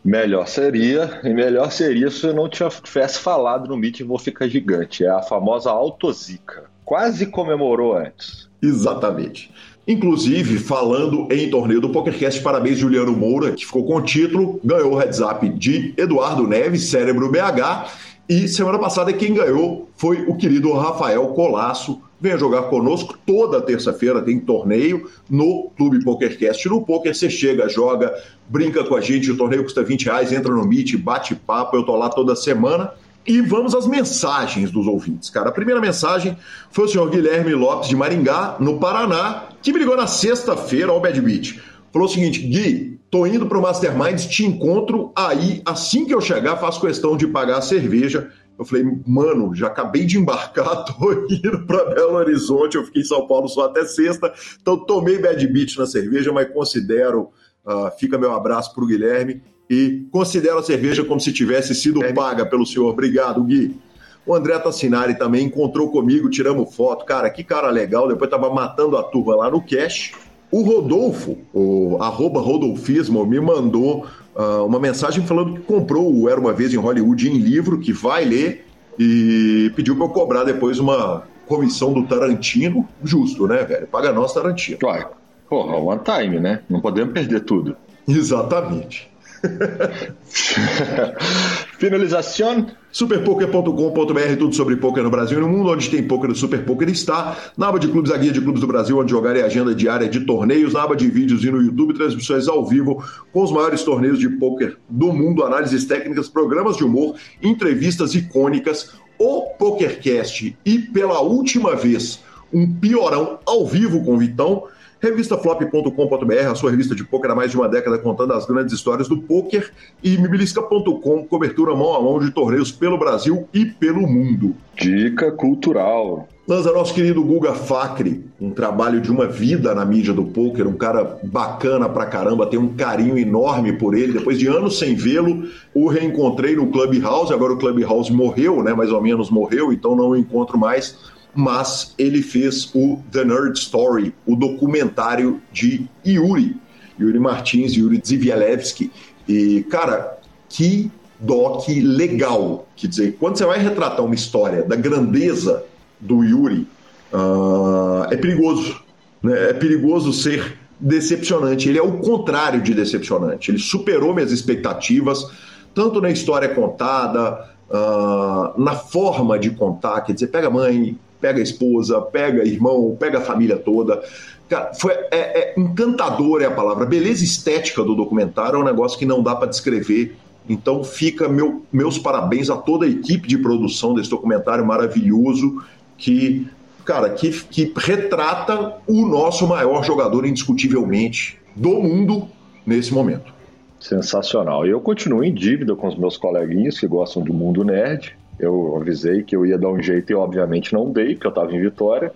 Melhor seria, e melhor seria se eu não tivesse falado no Meet Vou Ficar Gigante. É a famosa autozica. Quase comemorou antes. Exatamente. Inclusive, falando em torneio do PokerCast, parabéns Juliano Moura, que ficou com o título, ganhou o heads up de Eduardo Neves, Cérebro BH, e semana passada quem ganhou foi o querido Rafael Colasso. Venha jogar conosco toda terça-feira, tem torneio no Clube PokerCast. No Poker você chega, joga, brinca com a gente, o torneio custa 20 reais, entra no Meet, bate papo, eu tô lá toda semana. E vamos às mensagens dos ouvintes, cara. A primeira mensagem foi o senhor Guilherme Lopes de Maringá, no Paraná, que me ligou na sexta-feira ao Bad Beat. Falou o seguinte, Gui, tô indo pro Masterminds, te encontro aí, assim que eu chegar, faço questão de pagar a cerveja. Eu falei, mano, já acabei de embarcar, tô indo para Belo Horizonte, eu fiquei em São Paulo só até sexta, então tomei Bad Beat na cerveja, mas considero, uh, fica meu abraço pro Guilherme, e considero a cerveja como se tivesse sido paga pelo senhor. Obrigado, Gui. O André Tassinari também encontrou comigo, tiramos foto. Cara, que cara legal. Depois tava matando a turma lá no cash. O Rodolfo, o arroba Rodolfismo, me mandou uh, uma mensagem falando que comprou o Era Uma Vez em Hollywood em livro, que vai ler, e pediu para eu cobrar depois uma comissão do Tarantino. Justo, né, velho? Paga nós, Tarantino. Claro. Porra, one time, né? Não podemos perder tudo. Exatamente. Finalização. Superpoker.com.br, tudo sobre poker no Brasil e no mundo, onde tem poker, o Super Poker está. Na aba de clubes, a guia de clubes do Brasil, onde jogar é agenda diária de torneios. Na aba de vídeos e no YouTube, transmissões ao vivo com os maiores torneios de poker do mundo, análises técnicas, programas de humor, entrevistas icônicas, o PokerCast e, pela última vez, um piorão ao vivo com o Vitão Revistaflop.com.br, a sua revista de poker há mais de uma década contando as grandes histórias do poker. E mibilisca.com, cobertura mão a mão de torneios pelo Brasil e pelo mundo. Dica cultural. Lança nosso querido Guga Facre, um trabalho de uma vida na mídia do poker, um cara bacana pra caramba, tem um carinho enorme por ele. Depois de anos sem vê-lo, o reencontrei no Clubhouse, agora o Clubhouse morreu, né? Mais ou menos morreu, então não o encontro mais. Mas ele fez o The Nerd Story, o documentário de Yuri, Yuri Martins, Yuri Zivielewski. E, cara, que doc legal. Quer dizer, quando você vai retratar uma história da grandeza do Yuri, uh, é perigoso. Né? É perigoso ser decepcionante. Ele é o contrário de decepcionante. Ele superou minhas expectativas, tanto na história contada, uh, na forma de contar. Quer dizer, pega a mãe, pega a esposa, pega irmão, pega a família toda. Cara, foi, é, é encantador é a palavra. A beleza estética do documentário é um negócio que não dá para descrever. Então fica meu, meus parabéns a toda a equipe de produção desse documentário maravilhoso que, cara, que, que retrata o nosso maior jogador indiscutivelmente do mundo nesse momento. Sensacional. E eu continuo em dívida com os meus coleguinhas que gostam do mundo nerd. Eu avisei que eu ia dar um jeito e obviamente não dei, porque eu estava em Vitória.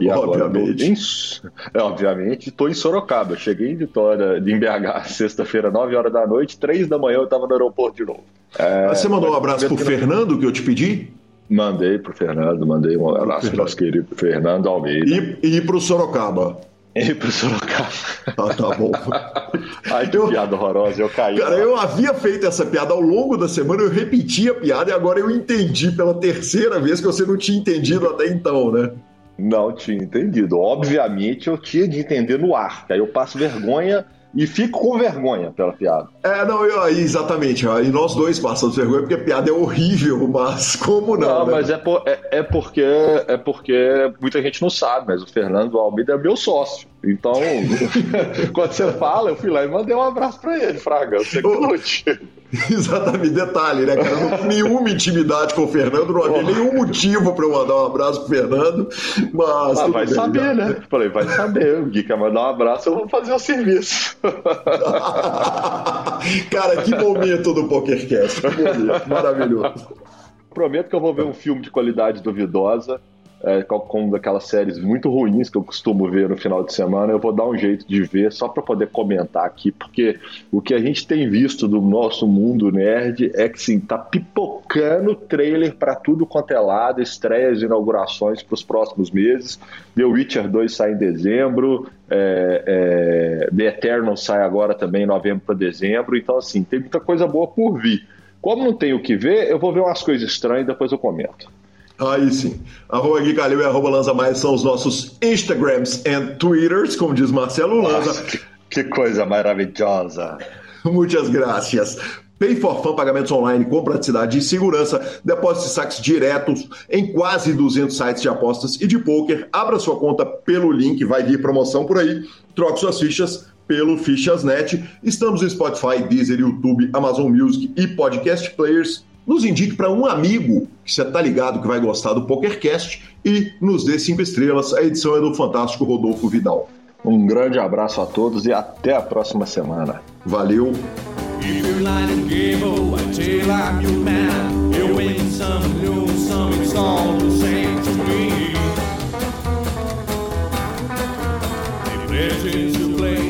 E obviamente. agora é, obviamente estou em Sorocaba. Eu cheguei em Vitória, em BH, sexta-feira, 9 horas da noite, 3 da manhã eu estava no aeroporto de novo. É, Você mandou um abraço pro Fernando que eu te pedi? Mandei pro Fernando, mandei um abraço pro nosso querido Fernando Almeida. E, e pro Sorocaba. E pro Sorocaba. Ah, tá bom. Ai, que eu, piada horrorosa, eu caí. Cara, eu havia feito essa piada ao longo da semana, eu repeti a piada e agora eu entendi pela terceira vez que você não tinha entendido até então, né? Não tinha entendido. Obviamente eu tinha de entender no ar, que aí eu passo vergonha e fico com vergonha pela piada. É, não, eu, exatamente. E nós dois passamos vergonha porque a piada é horrível, mas como não? Não, né? mas é, por, é, é, porque, é porque muita gente não sabe, mas o Fernando Almeida é meu sócio. Então, quando você fala, eu fui lá e mandei um abraço pra ele, Fraga. Que não Exatamente, detalhe, né, cara? não nenhuma intimidade com o Fernando, não havia nenhum motivo para eu mandar um abraço pro Fernando, mas. Ah, vai bem, saber, cara. né? Falei, vai saber. O Gui quer mandar um abraço, eu vou fazer o serviço. cara, que momento do PokerCast, que momento, maravilhoso. Prometo que eu vou ver um filme de qualidade duvidosa é, como daquelas séries muito ruins que eu costumo ver no final de semana, eu vou dar um jeito de ver só para poder comentar aqui, porque o que a gente tem visto do nosso mundo nerd é que sim, tá pipocando trailer para tudo quanto é lado, estreias, inaugurações para os próximos meses. The Witcher 2 sai em dezembro, é, é, The Eternal sai agora também em novembro para dezembro, então assim, tem muita coisa boa por vir. Como não tenho o que ver, eu vou ver umas coisas estranhas e depois eu comento. Aí sim. Arroba Gui Calil e arroba Lanza Maia são os nossos Instagrams e Twitters, como diz Marcelo Lanza. Nossa, que, que coisa maravilhosa. Muitas graças. Pay for Fun, pagamentos online com praticidade e segurança, depósitos de saques diretos em quase 200 sites de apostas e de poker. Abra sua conta pelo link, vai vir promoção por aí. Troque suas fichas pelo Fichasnet. Estamos no Spotify, Deezer, YouTube, Amazon Music e podcast players nos indique para um amigo que você está ligado que vai gostar do PokerCast e nos dê cinco estrelas. A edição é do fantástico Rodolfo Vidal. Um grande abraço a todos e até a próxima semana. Valeu! Legends to play.